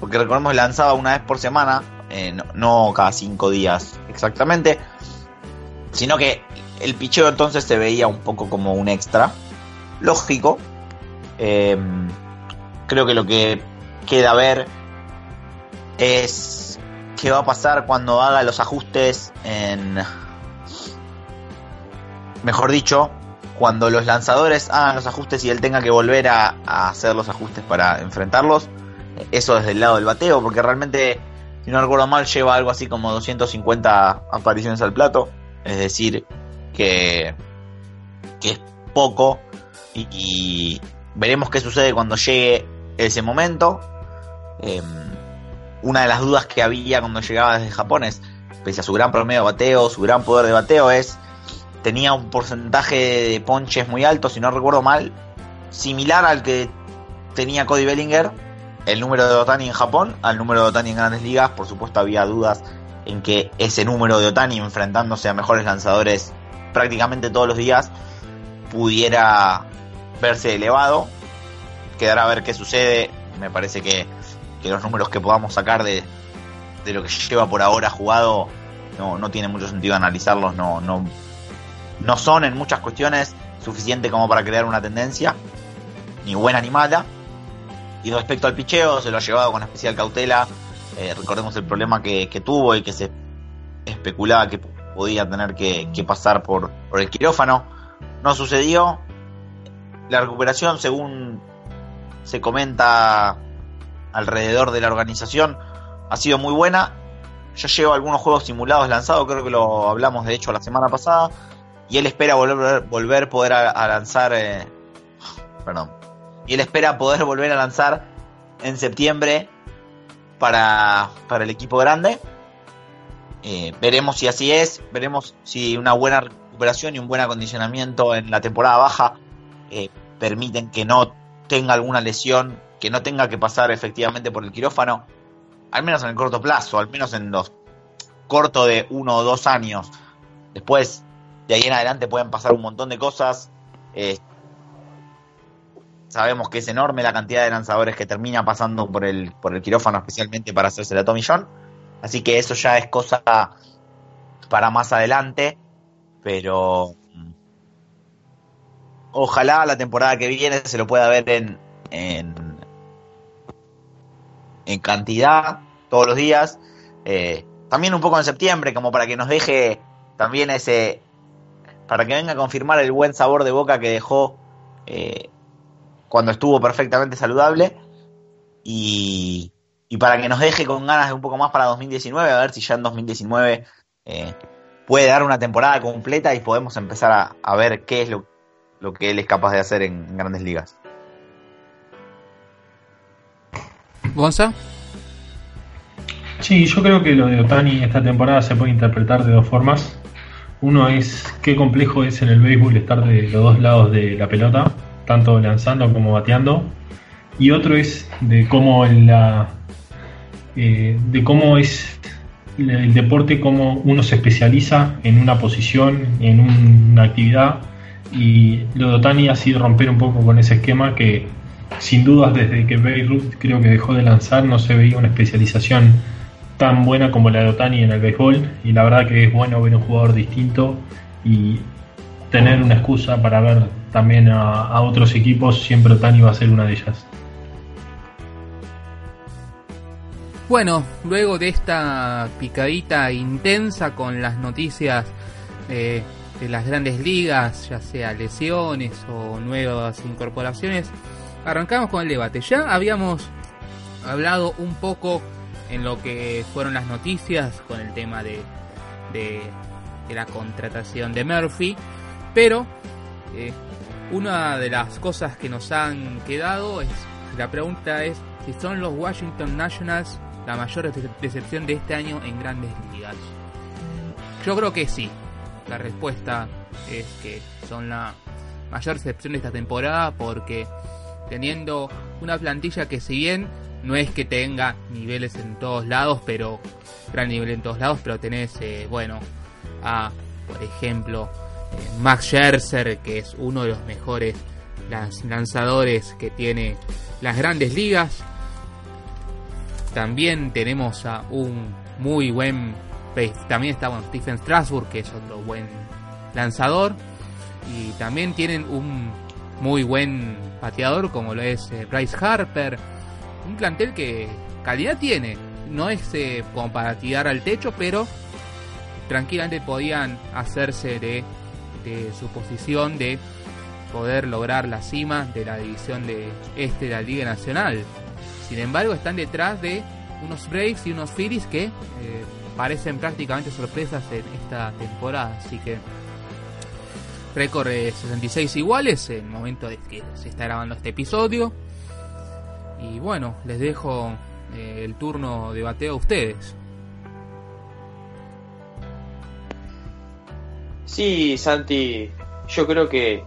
porque recordemos lanzaba una vez por semana, eh, no, cada cinco días exactamente, sino que el picheo entonces se veía un poco como un extra. Lógico. Em, creo que lo que queda ver es qué va a pasar cuando haga los ajustes en... Mejor dicho, cuando los lanzadores hagan los ajustes y él tenga que volver a, hacer los ajustes para enfrentarlos. Eso desde el lado del bateo, porque realmente, si no recuerdo mal, lleva algo así como 250 apariciones al plato. Es decir, que, que es poco. Y, veremos qué sucede cuando llegue ese momento. Em, una de las dudas que había cuando llegaba desde Japón es, pese a su gran promedio de bateo, su gran poder de bateo, es tenía un porcentaje de ponches muy alto, si no recuerdo mal, similar al que tenía Cody Bellinger, el número de Otani en Japón, al número de Otani en grandes ligas. Por supuesto había dudas en que ese número de Otani enfrentándose a mejores lanzadores prácticamente todos los días pudiera verse elevado. Quedará a ver qué sucede. Me parece que, los números que podamos sacar de, de, lo que lleva por ahora jugado no, no tiene mucho sentido analizarlos. No, no, no son en muchas cuestiones suficiente como para crear una tendencia, ni buena ni mala. Y respecto al picheo, se lo ha llevado con especial cautela. Eh, recordemos el problema que, tuvo y que se especulaba que podía tener que, pasar por, por, el quirófano. No sucedió. La recuperación, según se comenta alrededor de la organización, ha sido muy buena. Ya llevo algunos juegos simulados lanzados, creo que lo hablamos de hecho la semana pasada y él espera volver, volver poder a, lanzar, eh, perdón, y él espera poder volver a lanzar en septiembre para, para el equipo grande. Eh, veremos si así es, veremos si una buena recuperación y un buen acondicionamiento en la temporada baja eh, permiten que no tenga alguna lesión, que no tenga que pasar efectivamente por el quirófano, al menos en el corto plazo, al menos en los corto de uno o dos años. Después, de ahí en adelante pueden pasar un montón de cosas. Eh, sabemos que es enorme la cantidad de lanzadores que termina pasando por el, por el quirófano, especialmente para hacerse la Tommy John. Así que eso ya es cosa para más adelante. Pero mm, ojalá la temporada que viene se lo pueda ver en, en, en cantidad todos los días. Eh, también un poco en septiembre, como para que nos deje también ese, para que venga a confirmar el buen sabor de boca que dejó eh, cuando estuvo perfectamente saludable y, para que nos deje con ganas de un poco más para 2019, a ver si ya en 2019 eh, puede dar una temporada completa y podemos empezar a, ver qué es lo, que él es capaz de hacer en, grandes ligas. ¿Gonza? Sí, yo creo que lo de Otani esta temporada se puede interpretar de dos formas. Uno es qué complejo es en el béisbol estar de los dos lados de la pelota, tanto lanzando como bateando. Y otro es de cómo la eh, de cómo es el deporte, cómo uno se especializa en una posición, en una actividad. Y lo de Otani ha sido romper un poco con ese esquema que sin dudas desde que Beirut creo que dejó de lanzar no se veía una especialización tan buena como la de Otani en el béisbol y la verdad que es bueno ver un jugador distinto y tener una excusa para ver también a, otros equipos, siempre Otani va a ser una de ellas. Bueno, luego de esta picadita intensa con las noticias de las grandes ligas, ya sea lesiones o nuevas incorporaciones, arrancamos con el debate. Ya habíamos hablado un poco en lo que fueron las noticias con el tema de, de, la contratación de Murphy, pero eh, una de las cosas que nos han quedado es, la pregunta es si son los Washington Nationals la mayor decepción de este año en grandes ligas. Yo creo que sí. La respuesta es que son la mayor decepción de esta temporada porque teniendo una plantilla que si bien no es que tenga niveles en todos lados, pero gran nivel en todos lados, pero tenés, eh, bueno, a, por ejemplo, eh, Max Scherzer, que es uno de los mejores lanzadores que tiene las grandes ligas. También tenemos a un muy buen, también está bueno, Stephen Strasburg, que es otro buen lanzador y también tienen un muy buen pateador como lo es eh, Bryce Harper. Un plantel que calidad tiene. No es eh, como para tirar al techo, pero tranquilamente podían hacerse de, de su posición de poder lograr la cima de la división de este de la Liga Nacional. Sin embargo, están detrás de unos Braves y unos Phillies que eh, parecen prácticamente sorpresas en esta temporada. Así que récord 66 iguales en el momento de que se está grabando este episodio. Y bueno, les dejo eh, el turno de bateo a ustedes. Sí, Santi, yo creo que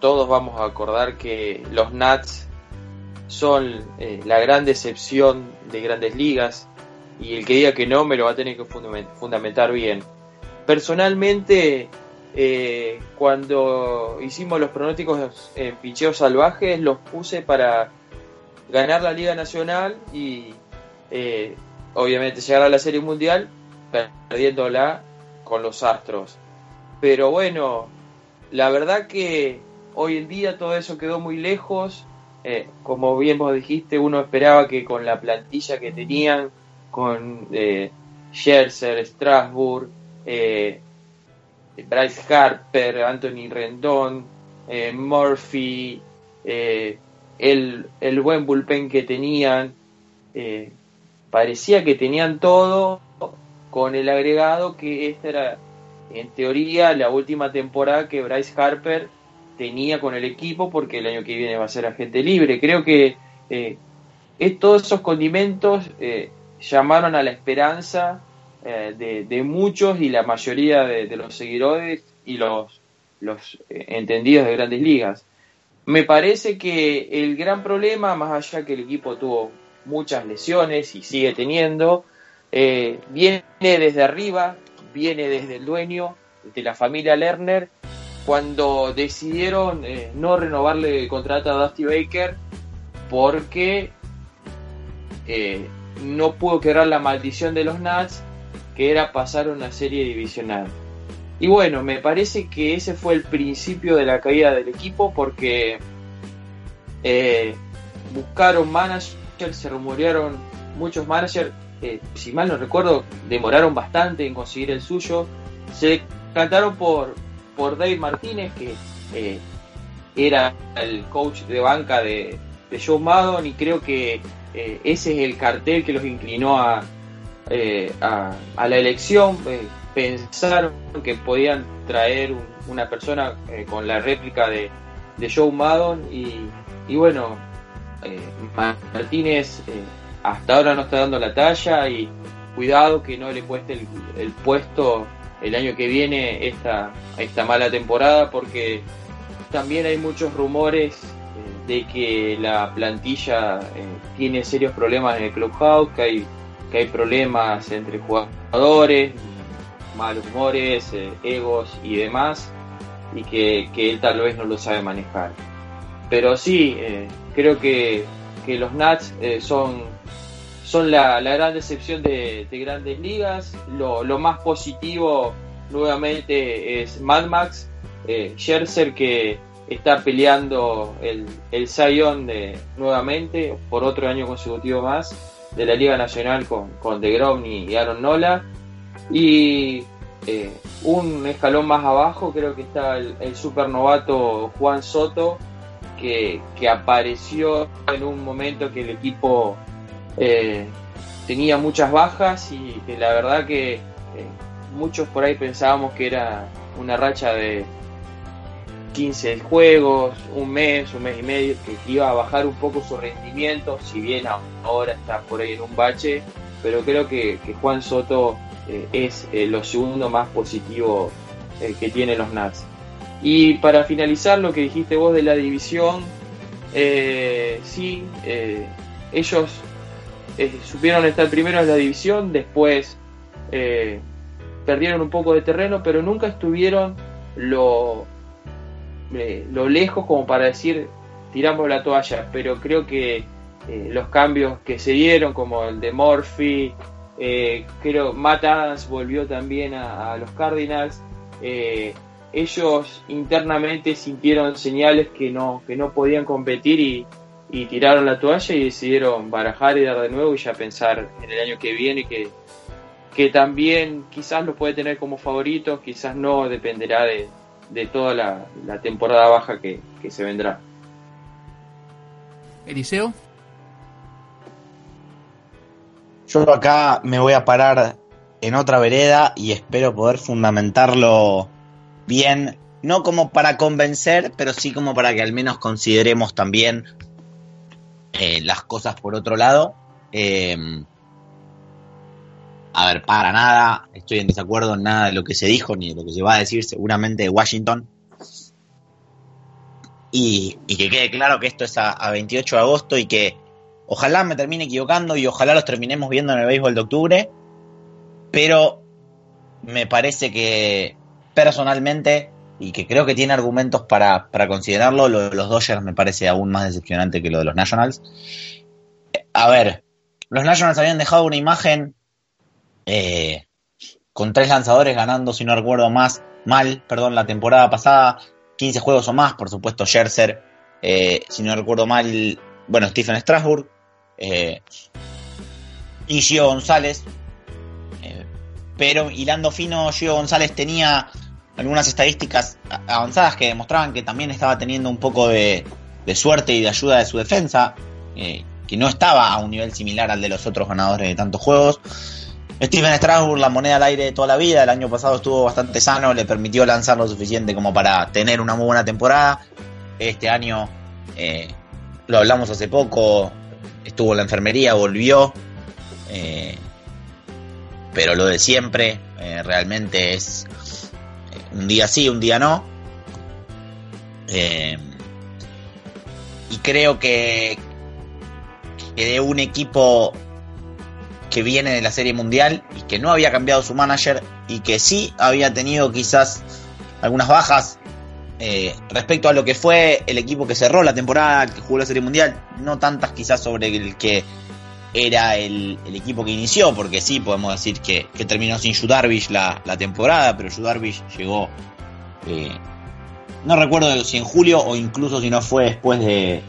todos vamos a acordar que los Nats son eh, la gran decepción de grandes ligas y el que diga que no me lo va a tener que fundamentar bien. Personalmente, eh, cuando hicimos los pronósticos en picheos salvajes, los puse para ganar la Liga Nacional y eh, obviamente llegar a la Serie Mundial, perdiéndola con los Astros. Pero bueno, la verdad que hoy en día todo eso quedó muy lejos. Eh, como bien vos dijiste, uno esperaba que con la plantilla que tenían, con eh, Scherzer, Strasbourg, Bryce Harper, Anthony Rendón, Murphy, el, el, buen bullpen que tenían, parecía que tenían todo con el agregado que esta era en teoría la última temporada que Bryce Harper tenía con el equipo porque el año que viene va a ser agente libre. Creo que eh, todos esos condimentos eh, llamaron a la esperanza eh, de, muchos y la mayoría de, los seguidores y los, los entendidos de grandes ligas. Me parece que el gran problema, más allá que el equipo tuvo muchas lesiones y sigue teniendo, viene desde arriba, viene desde el dueño, de la familia Lerner, cuando decidieron eh, no renovarle el contrato a Dusty Baker porque eh, no pudo quebrar la maldición de los Nats, que era pasar una serie divisional. Y bueno, me parece que ese fue el principio de la caída del equipo porque eh, buscaron managers, se rumorearon muchos managers, si mal no recuerdo, demoraron bastante en conseguir el suyo. Se cantaron por, por Dave Martínez, que eh, era el coach de banca de, Joe Maddon, y creo que eh, ese es el cartel que los inclinó a, eh, a, la elección. Pensaron que podían traer una persona con la réplica de, de Joe Maddon, y, y bueno, Martínez hasta ahora no está dando la talla y cuidado que no le cueste el, el puesto el año que viene esta, esta mala temporada porque también hay muchos rumores eh, de que la plantilla eh, tiene serios problemas en el clubhouse, que hay, que hay problemas entre jugadores, malos humores, eh, egos y demás, y que, él tal vez no lo sabe manejar. Pero sí, creo que, que los Nats son son la, gran decepción de, grandes ligas. Lo, más positivo nuevamente es Mad Max, eh, Scherzer que está peleando el, el Zion de, nuevamente por otro año consecutivo más de la Liga Nacional con, con DeGrom y Aaron Nola. Y eh, un escalón más abajo creo que está el, supernovato Juan Soto que, que apareció en un momento que el equipo eh, tenía muchas bajas y que la verdad que eh, muchos por ahí pensábamos que era una racha de 15 juegos, un mes, un mes y medio, que iba a bajar un poco su rendimiento, si bien ahora está por ahí en un bache, pero creo que, Juan Soto eh, es lo segundo más positivo que tienen los Nats. Y para finalizar lo que dijiste vos de la división, sí, ellos eh, supieron estar primero en la división, después eh, perdieron un poco de terreno, pero nunca estuvieron lo, eh, lo lejos como para decir tiramos la toalla. Pero creo que los cambios que se dieron, como el de Murphy, creo Matt Adams volvió también a, los Cardinals. ellos internamente sintieron señales que no, que no podían competir y, y tiraron la toalla y decidieron barajar y dar de nuevo y ya pensar en el año que viene que, que también quizás lo puede tener como favorito, quizás no, dependerá de, de toda la, la temporada baja que, que se vendrá. Eliseo. Yo acá me voy a parar en otra vereda y espero poder fundamentarlo bien, no como para convencer, pero sí como para que al menos consideremos también eh, las cosas por otro lado. Eh, a ver, para nada, estoy en desacuerdo en nada de lo que se dijo ni de lo que se va a decir seguramente de Washington. Y, y que quede claro que esto es a, a 28 de agosto y que ojalá me termine equivocando y ojalá los terminemos viendo en el béisbol de octubre. Pero me parece que personalmente, y que creo que tiene argumentos para, para considerarlo, lo de los Dodgers me parece aún más decepcionante que lo de los Nationals. A ver, los Nationals habían dejado una imagen eh, con tres lanzadores ganando, si no recuerdo más, mal, perdón, la temporada pasada, 15 juegos o más, por supuesto, Scherzer, eh, si no recuerdo mal, bueno, Stephen Strasburg, eh, y Gio González, eh, pero hilando fino, Gio González tenía algunas estadísticas avanzadas que demostraban que también estaba teniendo un poco de, suerte y de ayuda de su defensa, eh, que no estaba a un nivel similar al de los otros ganadores de tantos juegos. Steven Strasburg, la moneda al aire de toda la vida, el año pasado estuvo bastante sano, le permitió lanzar lo suficiente como para tener una muy buena temporada. Este año, eh, lo hablamos hace poco, estuvo en la enfermería, volvió. Eh, pero lo de siempre, eh, realmente es eh, un día sí, un día no. Y creo que, que de un equipo que viene de la Serie Mundial y que no había cambiado su manager y que sí había tenido quizás algunas bajas eh, respecto a lo que fue el equipo que cerró la temporada, que jugó la Serie Mundial, no tantas quizás sobre el que era el, equipo que inició, porque sí podemos decir que, que terminó sin Yu Darvish la, la temporada, pero Yu Darvish llegó, eh, no recuerdo si en julio o incluso si no fue después de, eh,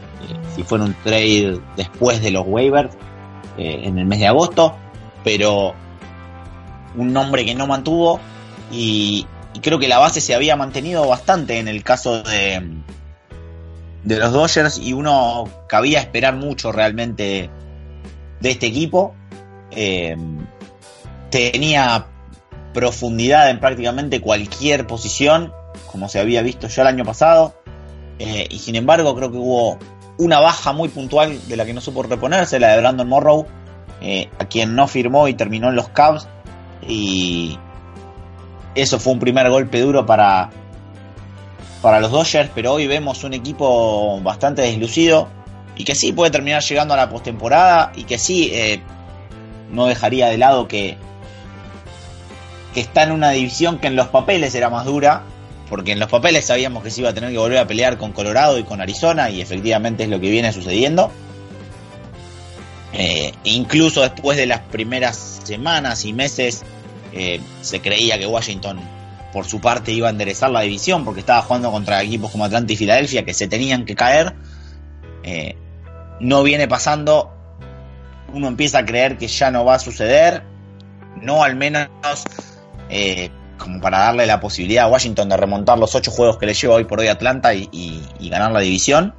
si fue en un trade después de los waivers, en el mes de agosto, pero un nombre que no mantuvo y, y, creo que la base se había mantenido bastante en el caso de, de los Dodgers y uno cabía esperar mucho realmente de este equipo. Eh, tenía profundidad en prácticamente cualquier posición, como se había visto ya el año pasado, eh, y sin embargo creo que hubo una baja muy puntual de la que no supo reponerse, la de Brandon Morrow, eh, a quien no firmó y terminó en los Cubs. Y eso fue un primer golpe duro para, para los Dodgers, pero hoy vemos un equipo bastante deslucido y que sí puede terminar llegando a la postemporada y que sí eh, no dejaría de lado que, que está en una división que en los papeles era más dura, porque en los papeles sabíamos que se iba a tener que volver a pelear con Colorado y con Arizona, y efectivamente es lo que viene sucediendo. Eh, incluso después de las primeras semanas y meses, eh, se creía que Washington, por su parte, iba a enderezar la división, porque estaba jugando contra equipos como Atlanta y Filadelfia, que se tenían que caer. Eh, no viene pasando. Uno empieza a creer que ya no va a suceder. No al menos eh, como para darle la posibilidad a Washington de remontar los ocho juegos que le lleva hoy por hoy Atlanta y, ganar la división.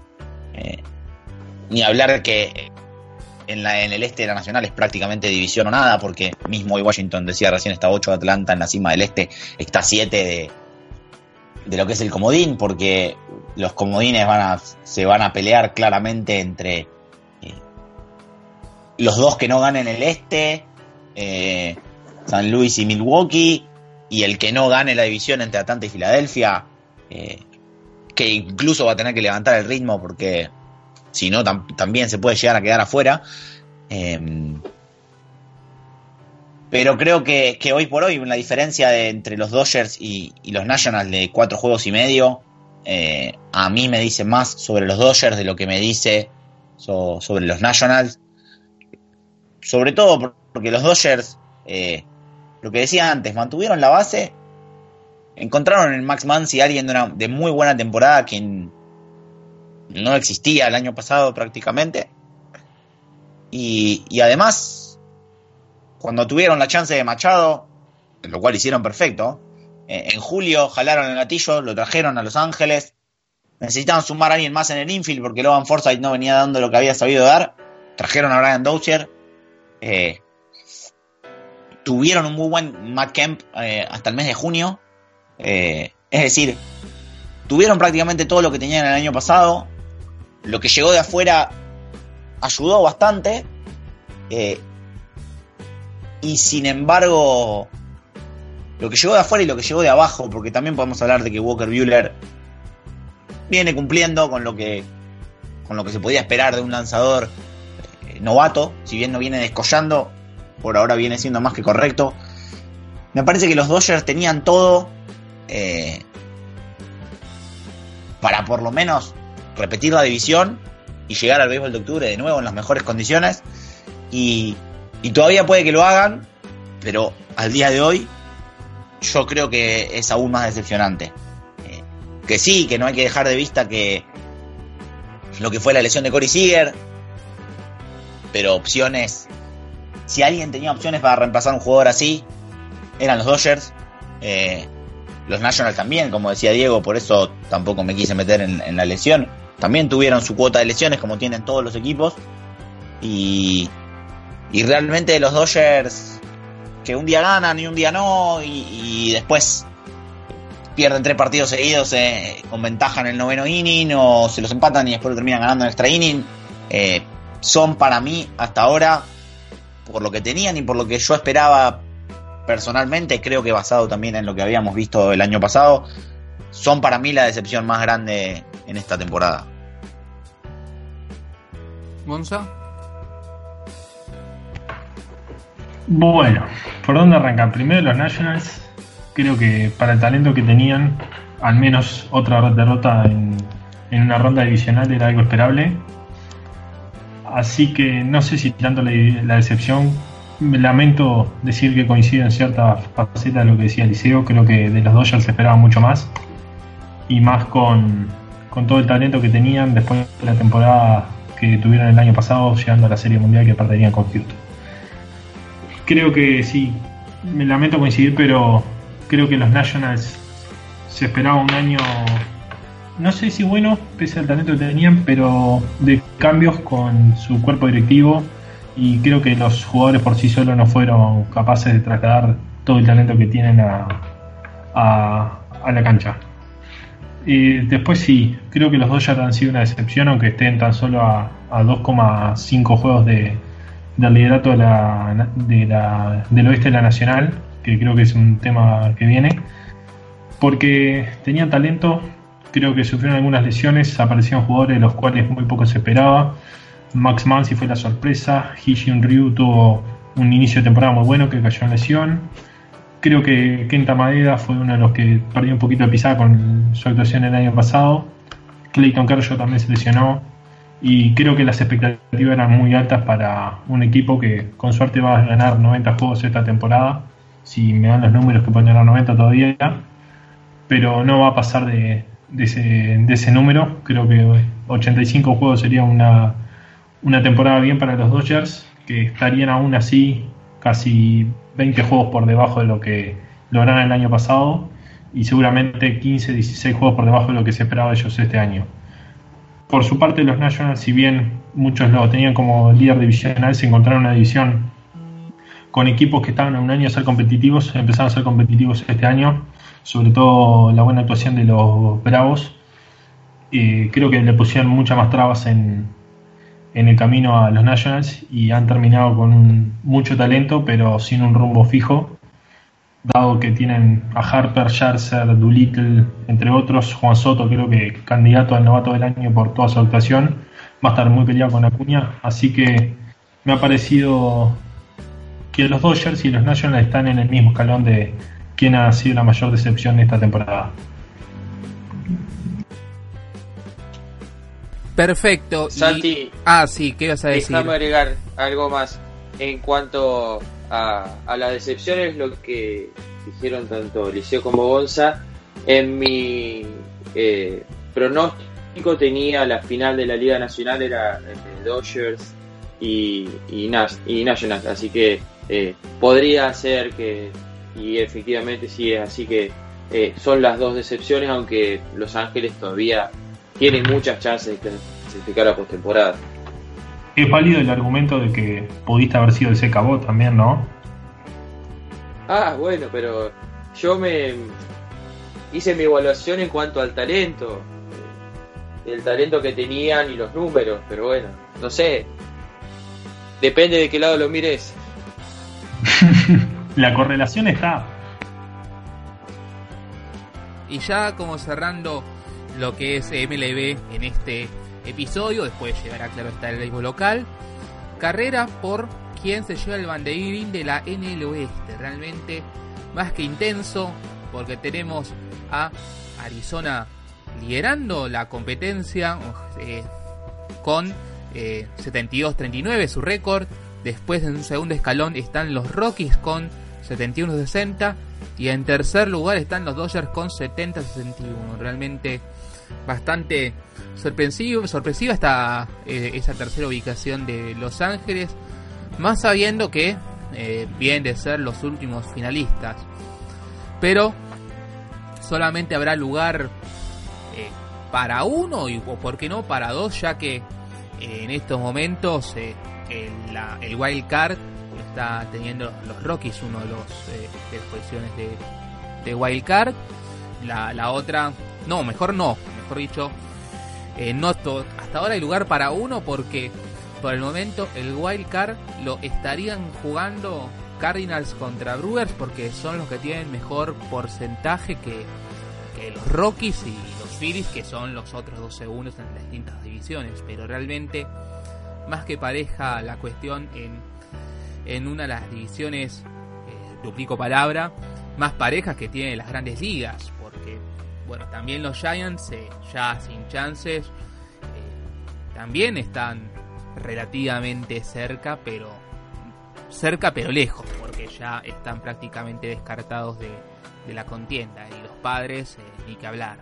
Ni hablar de que en, la, en el este de la Nacional es prácticamente división o nada, porque mismo hoy Washington decía recién está 8 de Atlanta en la cima del este, está 7 de, de lo que es el comodín, porque los comodines van a, se van a pelear claramente entre eh, los dos que no ganen el este, eh, San Luis y Milwaukee, y el que no gane la división entre Atlanta y Filadelfia, eh, que incluso va a tener que levantar el ritmo porque si no tam también se puede llegar a quedar afuera. Eh, pero creo que, que, hoy por hoy la diferencia de, entre los Dodgers y, los Nationals de cuatro juegos y medio, eh, a mí me dice más sobre los Dodgers de lo que me dice so, sobre los Nationals. Sobre todo porque los Dodgers, eh, lo que decía antes, mantuvieron la base encontraron en Max Mansi alguien de, una, de muy buena temporada que no existía el año pasado prácticamente. Y, y además, cuando tuvieron la chance de Machado, lo cual hicieron perfecto, eh, en julio jalaron el gatillo, lo trajeron a Los Ángeles. Necesitaban sumar a alguien más en el infield porque Logan Forsythe no venía dando lo que había sabido dar. Trajeron a Brian Dozier. Eh, tuvieron un muy buen Matt Kemp eh, hasta el mes de junio. es decir, tuvieron prácticamente todo lo que tenían el año pasado. Lo que llegó de afuera ayudó bastante. y sin embargo, lo que llegó de afuera y lo que llegó de abajo, porque también podemos hablar de que Walker Bueller viene cumpliendo con lo que con lo que se podía esperar de un lanzador eh, novato, si bien no viene descollando, por ahora viene siendo más que correcto. Me parece que los Dodgers tenían todo eh, para por lo menos repetir la división y llegar al béisbol de octubre de nuevo en las mejores condiciones. Y, y todavía puede que lo hagan, pero al día de hoy yo creo que es aún más decepcionante. Eh, que sí, que no hay que dejar de vista que lo que fue la lesión de Corey Seager, pero opciones, si alguien tenía opciones para reemplazar un jugador así, eran los Dodgers. Eh, los Nationals también, como decía Diego, por eso tampoco me quise meter en, en, la lesión. También tuvieron su cuota de lesiones, como tienen todos los equipos. Y, y realmente los Dodgers que un día ganan y un día no, y, después pierden tres partidos seguidos eh, con ventaja en el noveno inning, o se los empatan y después lo terminan ganando en extra inning. Eh, son para mí, hasta ahora, por lo que tenían y por lo que yo esperaba personalmente, creo que basado también en lo que habíamos visto el año pasado, son para mí la decepción más grande en esta temporada. Monza. Bueno, ¿por dónde arrancar? Primero los Nationals. Creo que para el talento que tenían, al menos otra derrota en, una ronda divisional era algo esperable. Así que no sé si tanto la, decepción. Me lamento decir que coincide en cierta faceta de lo que decía Liceo. Creo que de los Dodgers se esperaba mucho más. Y más con, con todo el talento que tenían después de la temporada que tuvieron el año pasado, llegando a la Serie Mundial que perderían con Houston creo que sí, me lamento coincidir, pero creo que los Nationals se esperaba un año, no sé si bueno, pese al talento que tenían, pero de cambios con su cuerpo directivo y creo que los jugadores por sí solos no fueron capaces de trasladar todo el talento que tienen a, a, la cancha. Y después sí, creo que los dos ya han sido una decepción, aunque estén tan solo a, a 2,5 juegos de, del liderato del oeste de la Nacional, que creo que es un tema que viene, porque tenían talento, creo que sufrieron algunas lesiones, aparecieron jugadores de los cuales muy poco se esperaba. Max Mansi fue la sorpresa, Hijin Ryu tuvo un inicio de temporada muy bueno que cayó en lesión. Creo que Kenta Madera fue uno de los que perdió un poquito de pisada con su actuación el año pasado. Clayton Kershaw también se lesionó. Y creo que las expectativas eran muy altas para un equipo que con suerte va a ganar 90 juegos esta temporada, si me dan los números que pueden ganar 90 todavía, pero no va a pasar de, ese, número, creo que 85 juegos sería una, una temporada bien para los Dodgers, que estarían aún así casi 20 juegos por debajo de lo que lograron el año pasado y seguramente 15, 16 juegos por debajo de lo que se esperaba de ellos este año. Por su parte, los Nationals, si bien muchos lo tenían como líder divisional, se encontraron en una división con equipos que estaban a un año a ser competitivos, empezaron a ser competitivos este año, sobre todo la buena actuación de los Bravos. creo que le pusieron muchas más trabas en, en el camino a los Nationals y han terminado con mucho talento, pero sin un rumbo fijo dado que tienen a Harper, Scherzer, Doolittle, entre otros, Juan Soto, creo que candidato al novato del año por toda su actuación, va a estar muy peleado con Acuña, así que me ha parecido que los Dodgers y los Nationals están en el mismo escalón de quién ha sido la mayor decepción de esta temporada. Perfecto. Santi, ah, sí, ¿qué vas a decir? Déjame agregar algo más en cuanto a, a la decepción es lo que dijeron tanto Liceo como Gonza. En mi eh, pronóstico tenía la final de la Liga Nacional, era entre Dodgers y, y, National, así que eh, podría ser que, y efectivamente sí es así que eh, son las dos decepciones, aunque Los Ángeles todavía tienen muchas chances de clasificar a postemporada. Es válido el argumento de que pudiste haber sido el Secabot también, ¿no? Ah, bueno, pero yo me hice mi evaluación en cuanto al talento, el talento que tenían y los números, pero bueno, no sé, depende de qué lado lo mires. La correlación está. Y ya como cerrando lo que es MLB en este episodio, después llegará claro está el béisbol local, carrera por quien se lleva el banderín de la NL Oeste, realmente más que intenso, porque tenemos a Arizona liderando la competencia eh, con 72-39 eh, su récord. Después en un segundo escalón están los Rockies con 71-60 y en tercer lugar están los Dodgers con 70-61. Realmente bastante sorpresivo, sorpresiva esta eh, esa tercera ubicación de Los Ángeles, más sabiendo que eh, vienen de ser los últimos finalistas. Pero solamente habrá lugar eh, para uno y o por qué no para dos, ya que en estos momentos el, la, el wild card está teniendo los Rockies, uno de los de posiciones de, de wild card. La otra, no, mejor no, mejor dicho, eh, no hasta ahora hay lugar para uno porque por el momento el wild card lo estarían jugando Cardinals contra Brewers porque son los que tienen mejor porcentaje que, los Rockies y los Phillies que son los otros dos segundos en las distintas divisiones. Pero realmente más que pareja la cuestión en, en una de las divisiones eh, duplico palabra más parejas que tienen las grandes ligas bueno, también los Giants, eh, ya sin chances, eh, también están relativamente cerca, pero cerca pero lejos, porque ya están prácticamente descartados de, la contienda y los padres eh, ni que hablar.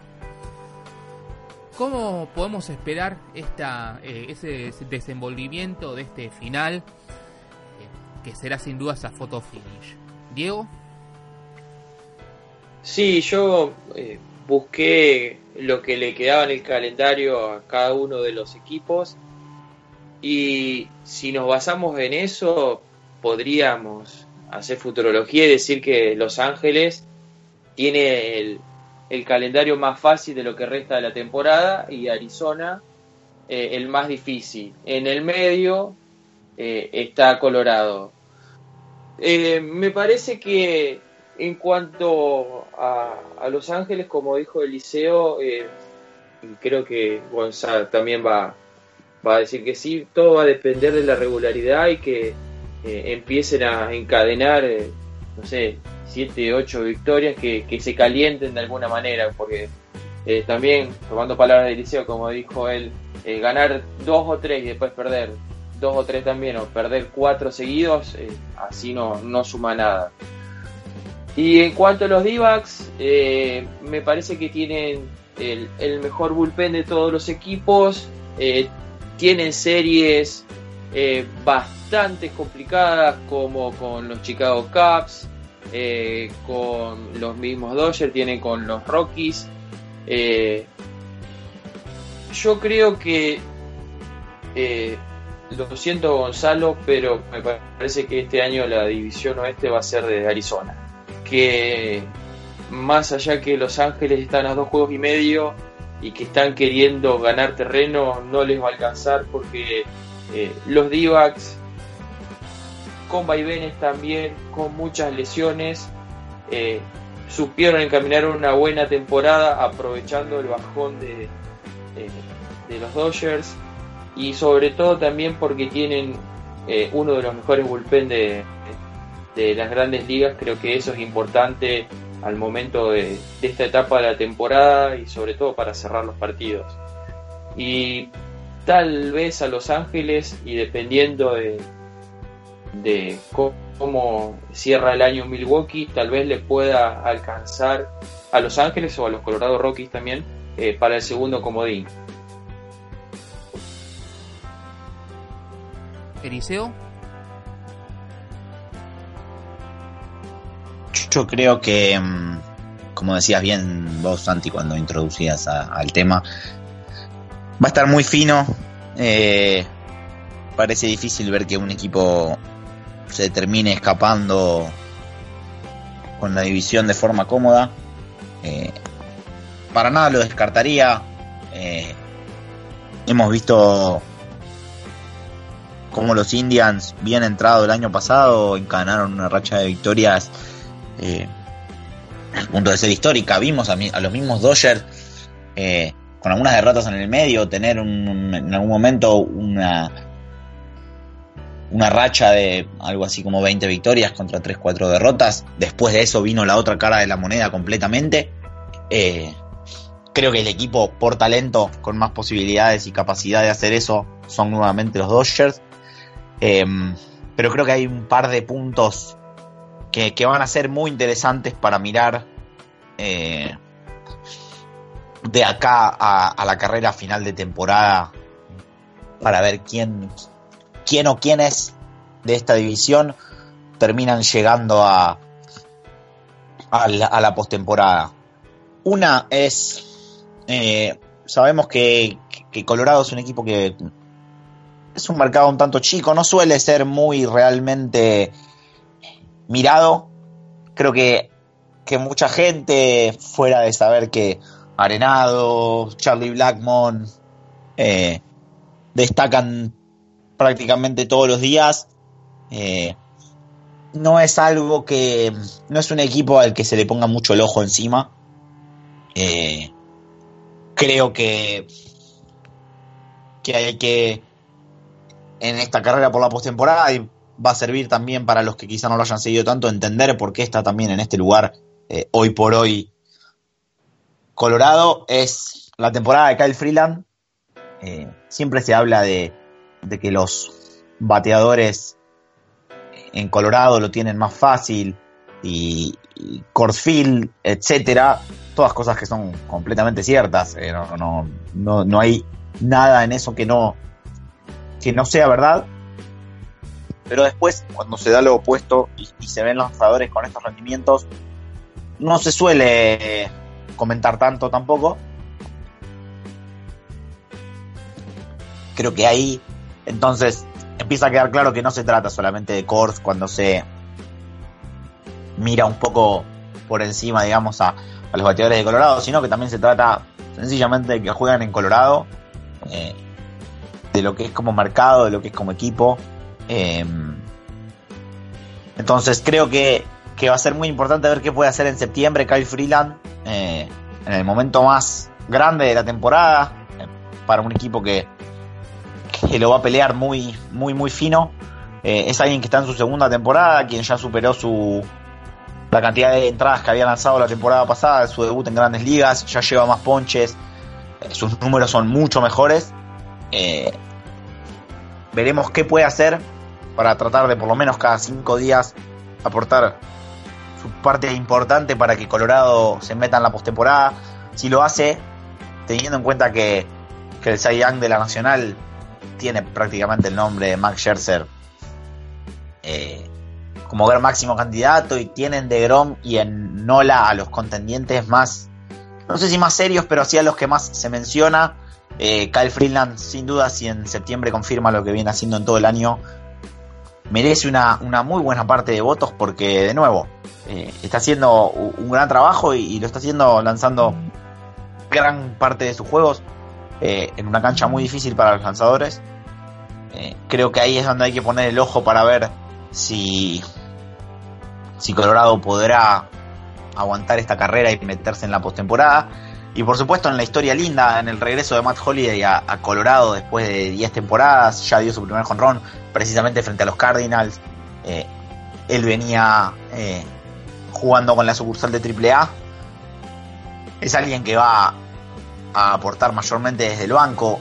¿Cómo podemos esperar esta, ese desenvolvimiento de este final? que será sin duda esa foto finish. Diego. Sí, yo busqué lo que le quedaba en el calendario a cada uno de los equipos y si nos basamos en eso podríamos hacer futurología y decir que Los Ángeles tiene el, calendario más fácil de lo que resta de la temporada y Arizona eh, el más difícil. En el medio eh, está Colorado. Eh, me parece que en cuanto a, Los Ángeles, como dijo Eliseo, eh, creo que Gonzalo también va, a decir que sí, todo va a depender de la regularidad y que eh, empiecen a encadenar, eh, no sé, 7, 8 victorias que, se calienten de alguna manera, porque también, tomando palabras de Eliseo, como dijo él, ganar dos o tres y después perder dos o tres también, o perder cuatro seguidos, así no, no suma nada. Y en cuanto a los d eh, me parece que tienen el, mejor bullpen de todos los equipos. Eh, tienen series eh, bastante complicadas como con los Chicago Cubs, con los mismos Dodgers, tienen con los Rockies. yo creo que, lo siento Gonzalo, pero me parece que este año la división oeste va a ser de Arizona que más allá que Los Ángeles están a dos juegos y medio y que están queriendo ganar terreno, no les va a alcanzar porque eh, los d con vaivenes también, con muchas lesiones, eh, supieron encaminar una buena temporada aprovechando el bajón de, eh, de los Dodgers y sobre todo también porque tienen uno de los mejores bullpen de, de las grandes ligas, creo que eso es importante al momento de, esta etapa de la temporada y sobre todo para cerrar los partidos. Y tal vez a Los Ángeles y dependiendo de, de cómo cierra el año Milwaukee, tal vez le pueda alcanzar a Los Ángeles o a los Colorado Rockies también eh, para el segundo comodín. Eliseo. Yo creo que, mm, como decías bien vos, Santi, cuando introducías al tema, va a estar muy fino. Eh, parece difícil ver que un equipo se termine escapando con la división de forma cómoda. Eh, para nada lo descartaría. Eh, hemos visto cómo los Indians, bien entrado el año pasado, encadenaron una racha de victorias eh, punto de ser histórica. Vimos a, los mismos Dodgers eh, con algunas derrotas en el medio tener en algún momento una una racha de algo así como 20 victorias contra 3-4 derrotas. Después de eso vino la otra cara de la moneda completamente. Eh, creo que el equipo por talento, con más posibilidades y capacidad de hacer eso, son nuevamente los Dodgers. Pero creo que hay un par de puntos que, van a ser muy interesantes para mirar eh, de acá a, la carrera final de temporada para ver quién, quién o quiénes de esta división terminan llegando a, a la, postemporada. Una es, eh, sabemos que, Colorado es un equipo que es un mercado un tanto chico, no suele ser muy realmente mirado. Creo que, que mucha gente, fuera de saber que Arenado, Charlie Blackmon, eh, destacan prácticamente todos los días. Eh, no es algo que. No es un equipo al que se le ponga mucho el ojo encima. Eh, creo que. Que hay que. En esta carrera por la postemporada y va a servir también para los que quizá no lo hayan seguido tanto entender por qué está también en este lugar eh, hoy por hoy Colorado. Es la temporada de Kyle Freeland. siempre se habla de, de que los bateadores en Colorado lo tienen más fácil y, y etcétera, todas cosas que son completamente ciertas. Eh, no, no, no, hay nada en eso que no, que no sea verdad. Pero después, cuando se da lo opuesto y, se ven lanzadores con estos rendimientos, no se suele comentar tanto tampoco. Creo que ahí entonces empieza a quedar claro que no se trata solamente de Kors cuando se mira un poco por encima, digamos, a, los bateadores de Colorado, sino que también se trata sencillamente de que juegan en Colorado, eh, de lo que es como mercado, de lo que es como equipo. Em, entonces creo que, va a ser muy importante ver qué puede hacer en septiembre Kyle Freeland, eh, en el momento más grande de la temporada, eh, para un equipo que, que lo va a pelear muy, muy, muy fino. Eh, es alguien que está en su segunda temporada, quien ya superó su la cantidad de entradas que había lanzado la temporada pasada, su debut en grandes ligas, ya lleva más ponches, sus números son mucho mejores. Veremos qué puede hacer para tratar de por lo menos cada cinco días aportar su parte importante para que Colorado se meta en la postemporada. Si lo hace, teniendo en cuenta que, el Cy Young de la Nacional tiene prácticamente el nombre de Max Scherzer eh, como gran máximo candidato y tienen de Grom y en Nola a los contendientes más, no sé si más serios, pero sí a los que más se menciona. Eh, Kyle Freeland, sin duda, si en septiembre confirma lo que viene haciendo en todo el año, merece una, muy buena parte de votos porque, de nuevo, eh, está haciendo un gran trabajo y, lo está haciendo lanzando gran parte de sus juegos en una cancha muy difícil para los lanzadores. Eh, creo que ahí es donde hay que poner el ojo para ver si, si Colorado podrá aguantar esta carrera y meterse en la postemporada. Y por supuesto en la historia linda, en el regreso de Matt Holiday a, Colorado después de 10 temporadas, ya dio su primer jonrón precisamente frente a los Cardinals. Eh, él venía eh, jugando con la sucursal de AAA. Es alguien que va a aportar mayormente desde el banco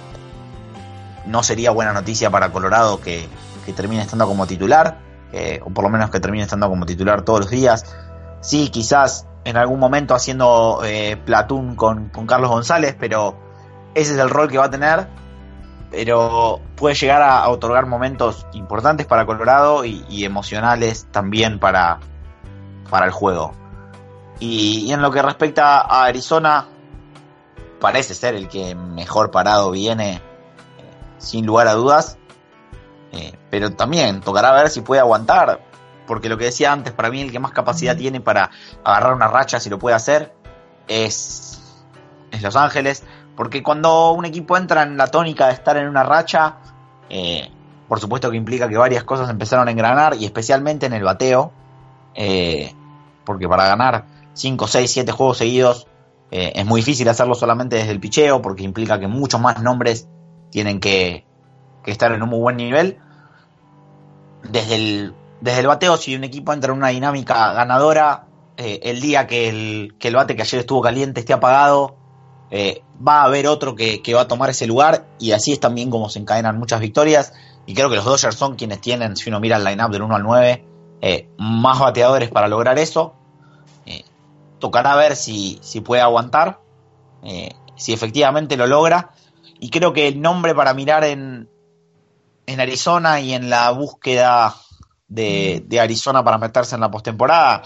no sería buena noticia para Colorado que, termine estando como titular. eh, o por lo menos que termine estando como titular todos los días. Sí, quizás en algún momento haciendo eh, platoon con, con Carlos González, pero ese es el rol que va a tener. Pero puede llegar a, otorgar momentos importantes para Colorado y, emocionales también para, para el juego. Y, en lo que respecta a Arizona, parece ser el que mejor parado viene, eh, sin lugar a dudas. Eh, pero también tocará ver si puede aguantar. Porque lo que decía antes, para mí el que más capacidad tiene para agarrar una racha, si lo puede hacer, es, es Los Ángeles. Porque cuando un equipo entra en la tónica de estar en una racha, eh, por supuesto que implica que varias cosas empezaron a engranar, y especialmente en el bateo. Eh, porque para ganar 5, 6, 7 juegos seguidos es muy difícil hacerlo solamente desde el picheo, porque implica que muchos más nombres tienen que, que estar en un muy buen nivel. Desde el, desde el bateo, si un equipo entra en una dinámica ganadora, eh, el día que el, que el bate que ayer estuvo caliente esté apagado, eh, va a haber otro que, va a tomar ese lugar y así es también como se encadenan muchas victorias. Y creo que los Dodgers son quienes tienen, si uno mira el line-up del 1 al 9, eh, más bateadores para lograr eso. tocará ver si, si puede aguantar, si efectivamente lo logra. Y creo que el nombre para mirar en, en Arizona y en la búsqueda de, Arizona para meterse en la postemporada,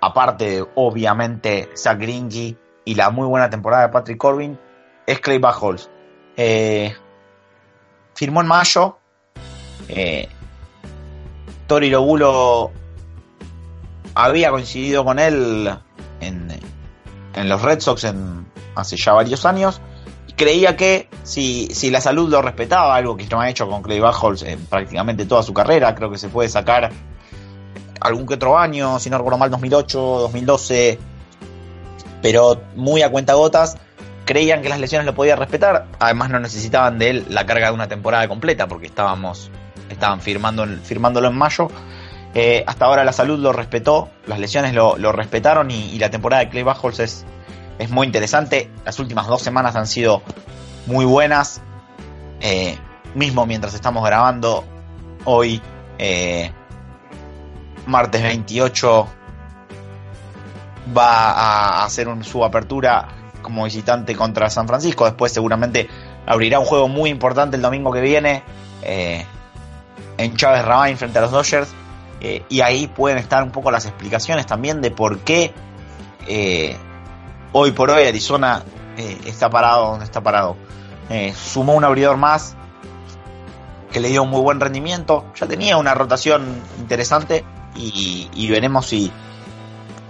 aparte obviamente Zach Gringy y la muy buena temporada de Patrick Corbin, es Clay Buchholz. Eh, firmó en mayo. Eh, Tori Lobulo había coincidido con él en, en los Red Sox en, hace ya varios años creía que si, si la salud lo respetaba, algo que no ha hecho con Clay Buchholz en prácticamente toda su carrera, creo que se puede sacar algún que otro año, si no recuerdo mal, 2008, 2012, pero muy a cuenta gotas. Creían que las lesiones lo podía respetar, además no necesitaban de él la carga de una temporada completa porque estábamos estaban firmando, firmándolo en mayo. Eh, hasta ahora la salud lo respetó, las lesiones lo, respetaron y, la temporada de Clay Buchholz es es muy interesante. Las últimas dos semanas han sido muy buenas. Eh, mismo mientras estamos grabando hoy, eh, martes 28, va a hacer su apertura como visitante contra San Francisco. Después seguramente abrirá un juego muy importante el domingo que viene eh, en Chávez Rabin frente a los Dodgers. y ahí pueden estar un poco las explicaciones también de por qué hoy por hoy Arizona eh, está parado donde está parado. Eh, sumó un abridor más que le dio un muy buen rendimiento. Ya tenía una rotación interesante y, veremos si,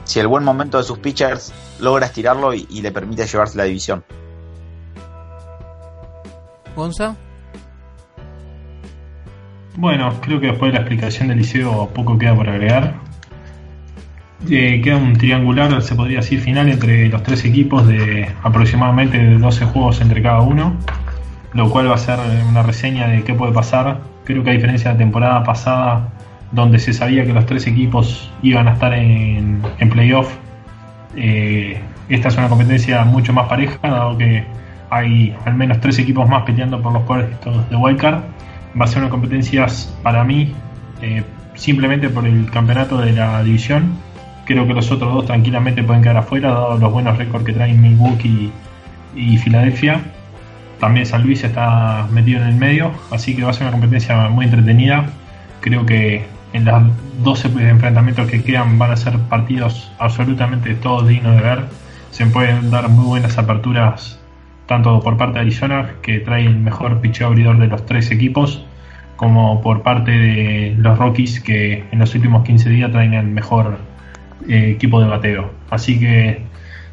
si el buen momento de sus pitchers logra estirarlo y, le permite llevarse la división. Gonza. Bueno, creo que después de la explicación del liceo poco queda por agregar. Eh, queda un triangular, se podría decir, final entre los tres equipos de aproximadamente 12 juegos entre cada uno, lo cual va a ser una reseña de qué puede pasar. Creo que a diferencia de la temporada pasada, donde se sabía que los tres equipos iban a estar en, en playoff, eh, esta es una competencia mucho más pareja, dado que hay al menos tres equipos más peleando por los puestos de wildcard. Va a ser una competencia para mí, eh, simplemente por el campeonato de la división Creo que los otros dos tranquilamente pueden quedar afuera, dado los buenos récords que traen Milwaukee y, Filadelfia. También San Luis está metido en el medio, así que va a ser una competencia muy entretenida. Creo que en los 12 enfrentamientos que quedan van a ser partidos absolutamente todos dignos de ver. Se pueden dar muy buenas aperturas, tanto por parte de Arizona, que trae el mejor picheo abridor de los tres equipos, como por parte de los Rockies, que en los últimos 15 días traen el mejor eh, equipo de bateo. Así que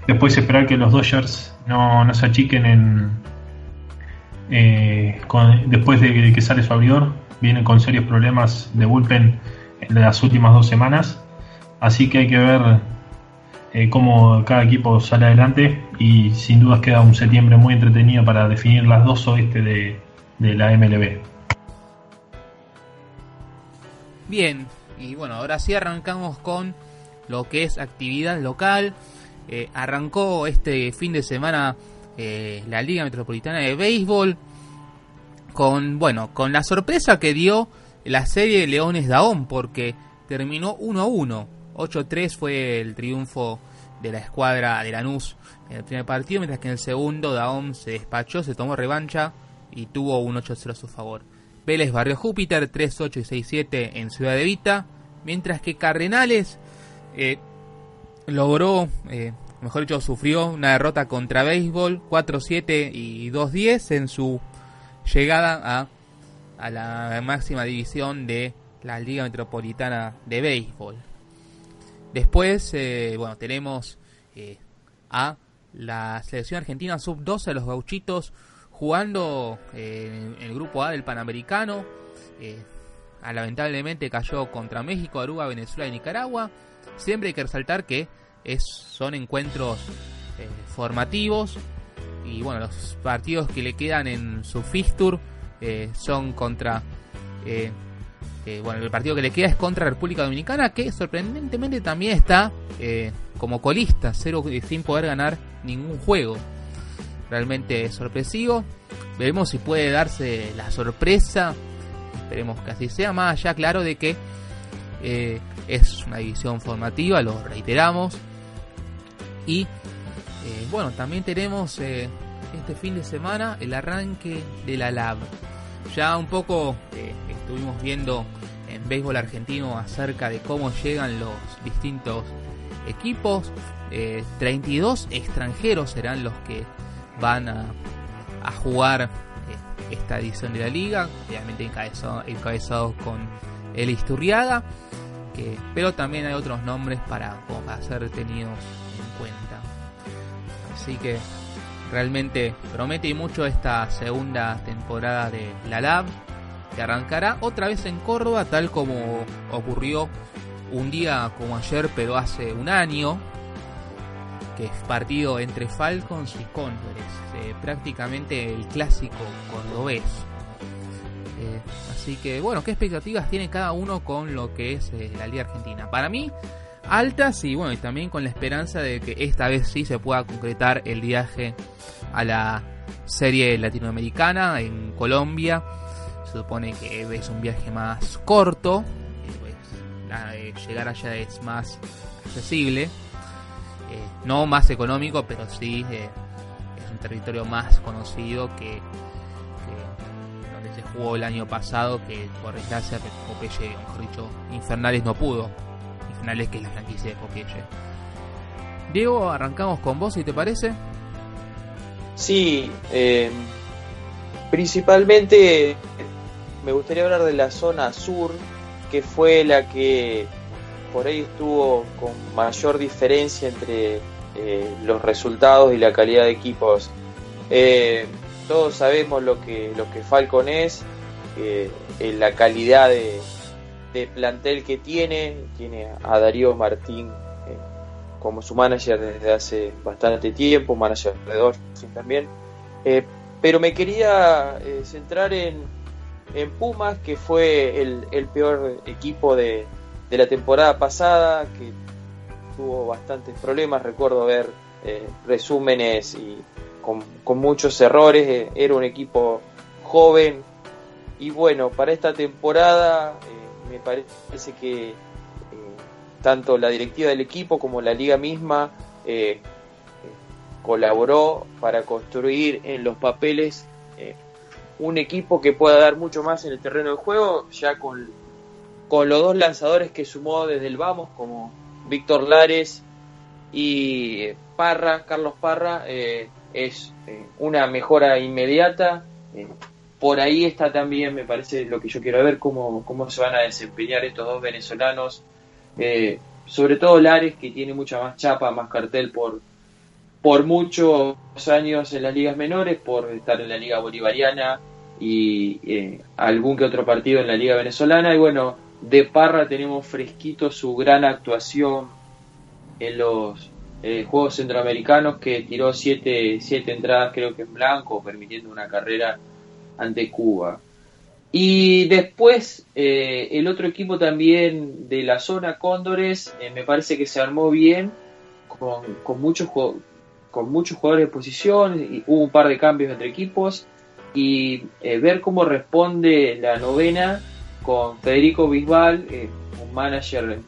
después esperar que los Dodgers no, no se achiquen en eh, después de que sale su abridor. Vienen con serios problemas de bullpen en las últimas dos semanas. Así que hay que ver eh, cómo cada equipo sale adelante y sin dudas queda un septiembre muy entretenido para definir las dos oeste de, de la MLB. Bien, y bueno, ahora sí arrancamos con lo que es actividad local. Eh, arrancó este fin de semana eh, la Liga Metropolitana de Béisbol con bueno con la sorpresa que dio la serie Leones Daón porque terminó 1-1. 8-3 fue el triunfo de la escuadra de Lanús en el primer partido, mientras que en el segundo Daón se despachó, se tomó revancha y tuvo un 8-0 a su favor. Vélez barrió Júpiter 3-8 y 6-7 en Ciudad de Vita, mientras que Cardenales eh, logró, eh, mejor dicho, sufrió una derrota contra Béisbol 4-7 y 2-10 en su llegada a, la máxima división de la Liga Metropolitana de Béisbol. Después, eh, bueno, tenemos a la selección argentina sub-12 los gauchitos jugando en el grupo A del Panamericano. Lamentablemente cayó contra México, Aruba, Venezuela y Nicaragua. Siempre hay que resaltar que son encuentros formativos y bueno, los partidos que le quedan en su fixture son contra eh, bueno, el partido que le queda es contra República Dominicana, que sorprendentemente también está eh, como colista, cero sin poder ganar ningún juego. Realmente sorpresivo. Veremos si puede darse la sorpresa. Esperemos que así sea. Más allá, claro, de que eh, es una división formativa, lo reiteramos. Y bueno, también tenemos este fin de semana el arranque de la LAB. Ya un poco estuvimos viendo en béisbol argentino acerca de cómo llegan los distintos equipos. 32 eh, extranjeros serán los que van a, jugar eh, esta edición de la liga, obviamente encabezados con el Isturriaga, que, pero también hay otros nombres para, para ser tenidos en cuenta. Así que realmente promete mucho esta segunda temporada de la LAB que arrancará otra vez en Córdoba, tal como ocurrió un día como ayer, pero hace un año, que es partido entre Falcons y Cóndores, eh, prácticamente el clásico cordobés. Eh, así que bueno, ¿qué expectativas tiene cada uno con lo que es eh, la Liga Argentina? Para mí, altas y bueno, y también con la esperanza de que esta vez sí se pueda concretar el viaje a la serie latinoamericana en Colombia se supone que es un viaje más corto, pues, llegar allá es más accesible, eh, no más económico, pero sí eh, es un territorio más conocido que, donde se jugó el año pasado, que por desgracia Popeye, mejor dicho, Infernales no pudo. Infernales que es la franquicia de Popeye. Diego, arrancamos con vos, si te parece. Sí, eh, principalmente me gustaría hablar de la zona sur, que fue la que por ahí estuvo con mayor diferencia entre eh, los resultados y la calidad de equipos. Eh, todos sabemos lo que, lo que Falcon es, eh, la calidad de, plantel que tiene, tiene a Darío Martín como su manager desde hace bastante tiempo, manager de Dolphins también. pero me quería centrar en, Pumas, que fue el, peor equipo de, la temporada pasada, que tuvo bastantes problemas. Recuerdo ver eh, resúmenes y con, muchos errores. Eh, era un equipo joven. Y bueno, para esta temporada eh, me parece que tanto la directiva del equipo como la liga misma colaboró para construir en los papeles un equipo que pueda dar mucho más en el terreno de juego, ya con, con los dos lanzadores que sumó desde el vamos, como Víctor Lares y Parra, Carlos Parra, eh, es eh, una mejora inmediata. Eh, por ahí está también, me parece, lo que yo quiero ver, cómo, cómo se van a desempeñar estos dos venezolanos. sobre todo Lares, que tiene mucha más chapa, más cartel por, por muchos años en las ligas menores, por estar en la liga bolivariana y eh, algún que otro partido en la liga venezolana. Y bueno, de Parra tenemos fresquito su gran actuación en los eh, Juegos Centroamericanos que tiró siete, siete entradas creo que en blanco, permitiendo una carrera ante Cuba. Y después eh, el otro equipo también de la zona Cóndores me parece que se armó bien con, con muchos con muchos jugadores de posición, y hubo un par de cambios entre equipos y eh, ver cómo responde la novena con Federico Bisbal, un manager,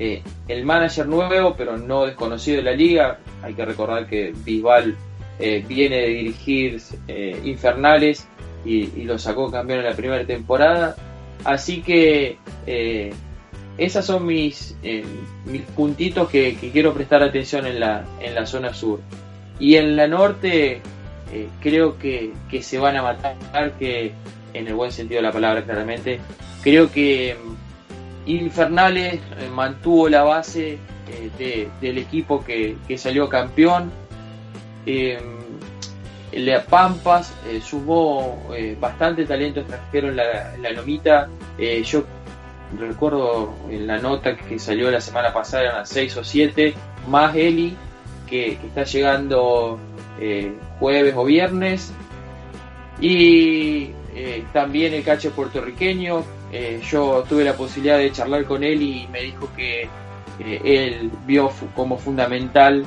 el manager nuevo, pero no desconocido de la liga. Hay que recordar que Bisbal viene de dirigir Infernales y, lo sacó campeón en la primera temporada. Así que eh, esas son mis, eh, mis puntitos que, quiero prestar atención en la, en la zona sur. Y en la norte eh, creo que, se van a matar, que en el buen sentido de la palabra claramente. Creo que Infernales mantuvo la base del equipo que, que salió campeón la Pampas eh, sumó eh, bastante talento extranjero en la, la Lomita. Eh, yo recuerdo en la nota que salió la semana pasada, eran 6 o 7, más Eli, que, está llegando jueves o viernes. Y también el cache puertorriqueño. Yo tuve la posibilidad de charlar con él y me dijo que él vio como fundamental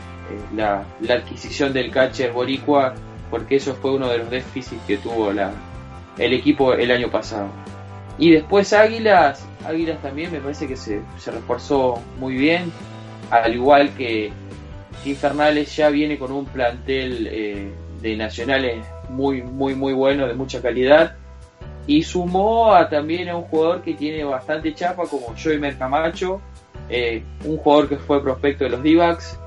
la, la adquisición del catcher boricua porque eso fue uno de los déficits que tuvo el equipo el año pasado. Y después Águilas, Águilas también me parece que se, se reforzó muy bien, al igual que, Infernales ya viene con un plantel eh, de nacionales muy, muy, muy bueno, de mucha calidad. Y sumó a, también a un jugador que tiene bastante chapa, como Joey Mercamacho, eh, un jugador que fue prospecto de los D-Backs,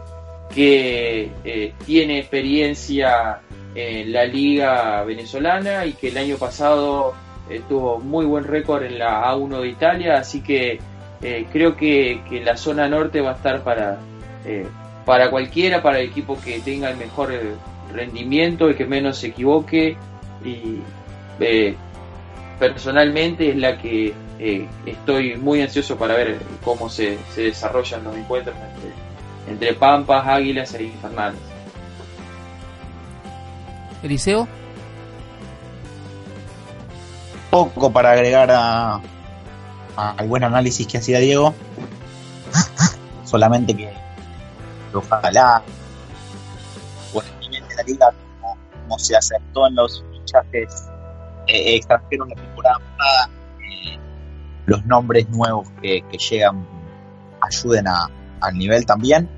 que eh, tiene experiencia en la liga venezolana y que el año pasado eh, tuvo muy buen récord en la A1 de Italia, así que eh, creo que, la zona norte va a estar para, para cualquiera, para el equipo que tenga el mejor rendimiento, el que menos se equivoque. Y personalmente es la que estoy muy ansioso para ver cómo se, se desarrollan los encuentros entre, entre Pampas, Águilas e Infernales. Eliseo. Poco para agregar a, al buen análisis que hacía Diego. Solamente que ojalá por el nivel de la liga, como, se aceptó en los fichajes eh, extranjeros la temporada pasada, eh, los nombres nuevos que, llegan ayuden a, al nivel también.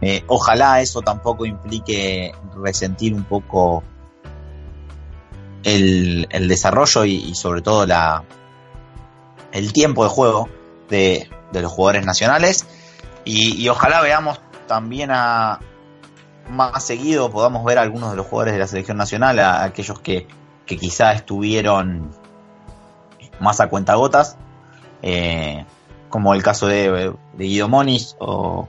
Eh, ojalá eso tampoco implique resentir un poco el, desarrollo y, sobre todo la, el tiempo de juego de, los jugadores nacionales y, ojalá veamos también a más seguido podamos ver a algunos de los jugadores de la selección nacional, a, aquellos que, que quizá estuvieron más a cuentagotas, eh, como el caso de, Guido Moniz o,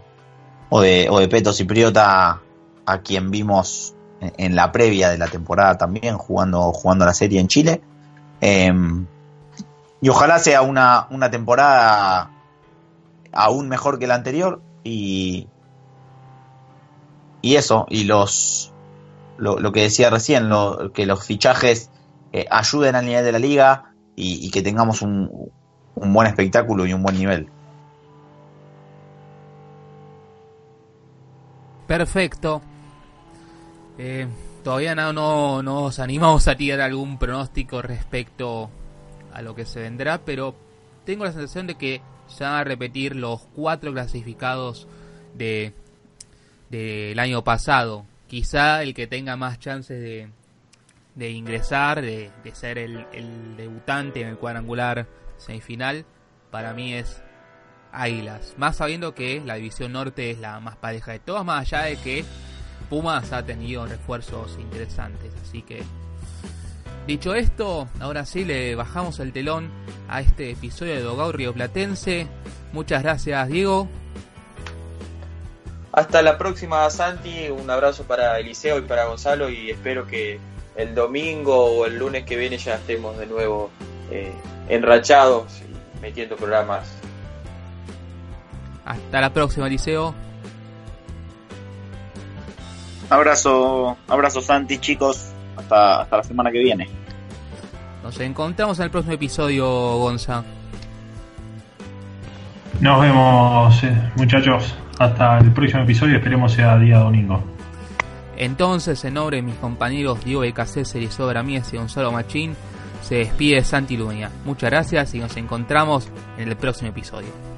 o, de, o de Peto Cipriota, a quien vimos en la previa de la temporada también, jugando, jugando la serie en Chile. Em, y ojalá sea una, una temporada aún mejor que la anterior. Y, y eso, y los lo, que decía recién, lo, que los fichajes eh, ayuden al nivel de la liga y, que tengamos un, un buen espectáculo y un buen nivel. Perfecto. Eh, todavía no, no, nos animamos a tirar algún pronóstico respecto a lo que se vendrá, pero tengo la sensación de que se van a repetir los cuatro clasificados de del año pasado. Quizá el que tenga más chances de, ingresar, de, ser el, el, debutante en el cuadrangular semifinal, para mí es Águilas. Más sabiendo que la división norte es la más pareja de todas, más allá de que Pumas ha tenido refuerzos interesantes. Así que, dicho esto, ahora sí le bajamos el telón a este episodio de Dogao Río Platense. Muchas gracias, Diego. Hasta la próxima, Santi. Un abrazo para Eliseo y para Gonzalo. Y espero que el domingo o el lunes que viene ya estemos de nuevo eh, enrachados y metiendo programas. Hasta la próxima, Eliseo. Abrazo, abrazo Santi, chicos. Hasta, hasta la semana que viene. Nos encontramos en el próximo episodio, Gonza. Nos vemos, eh, muchachos. Hasta el próximo episodio, esperemos sea día domingo. Entonces, en nombre de mis compañeros Diego BKC, Eliseo Bramies y Gonzalo Machín, se despide Santi Luña. Muchas gracias y nos encontramos en el próximo episodio.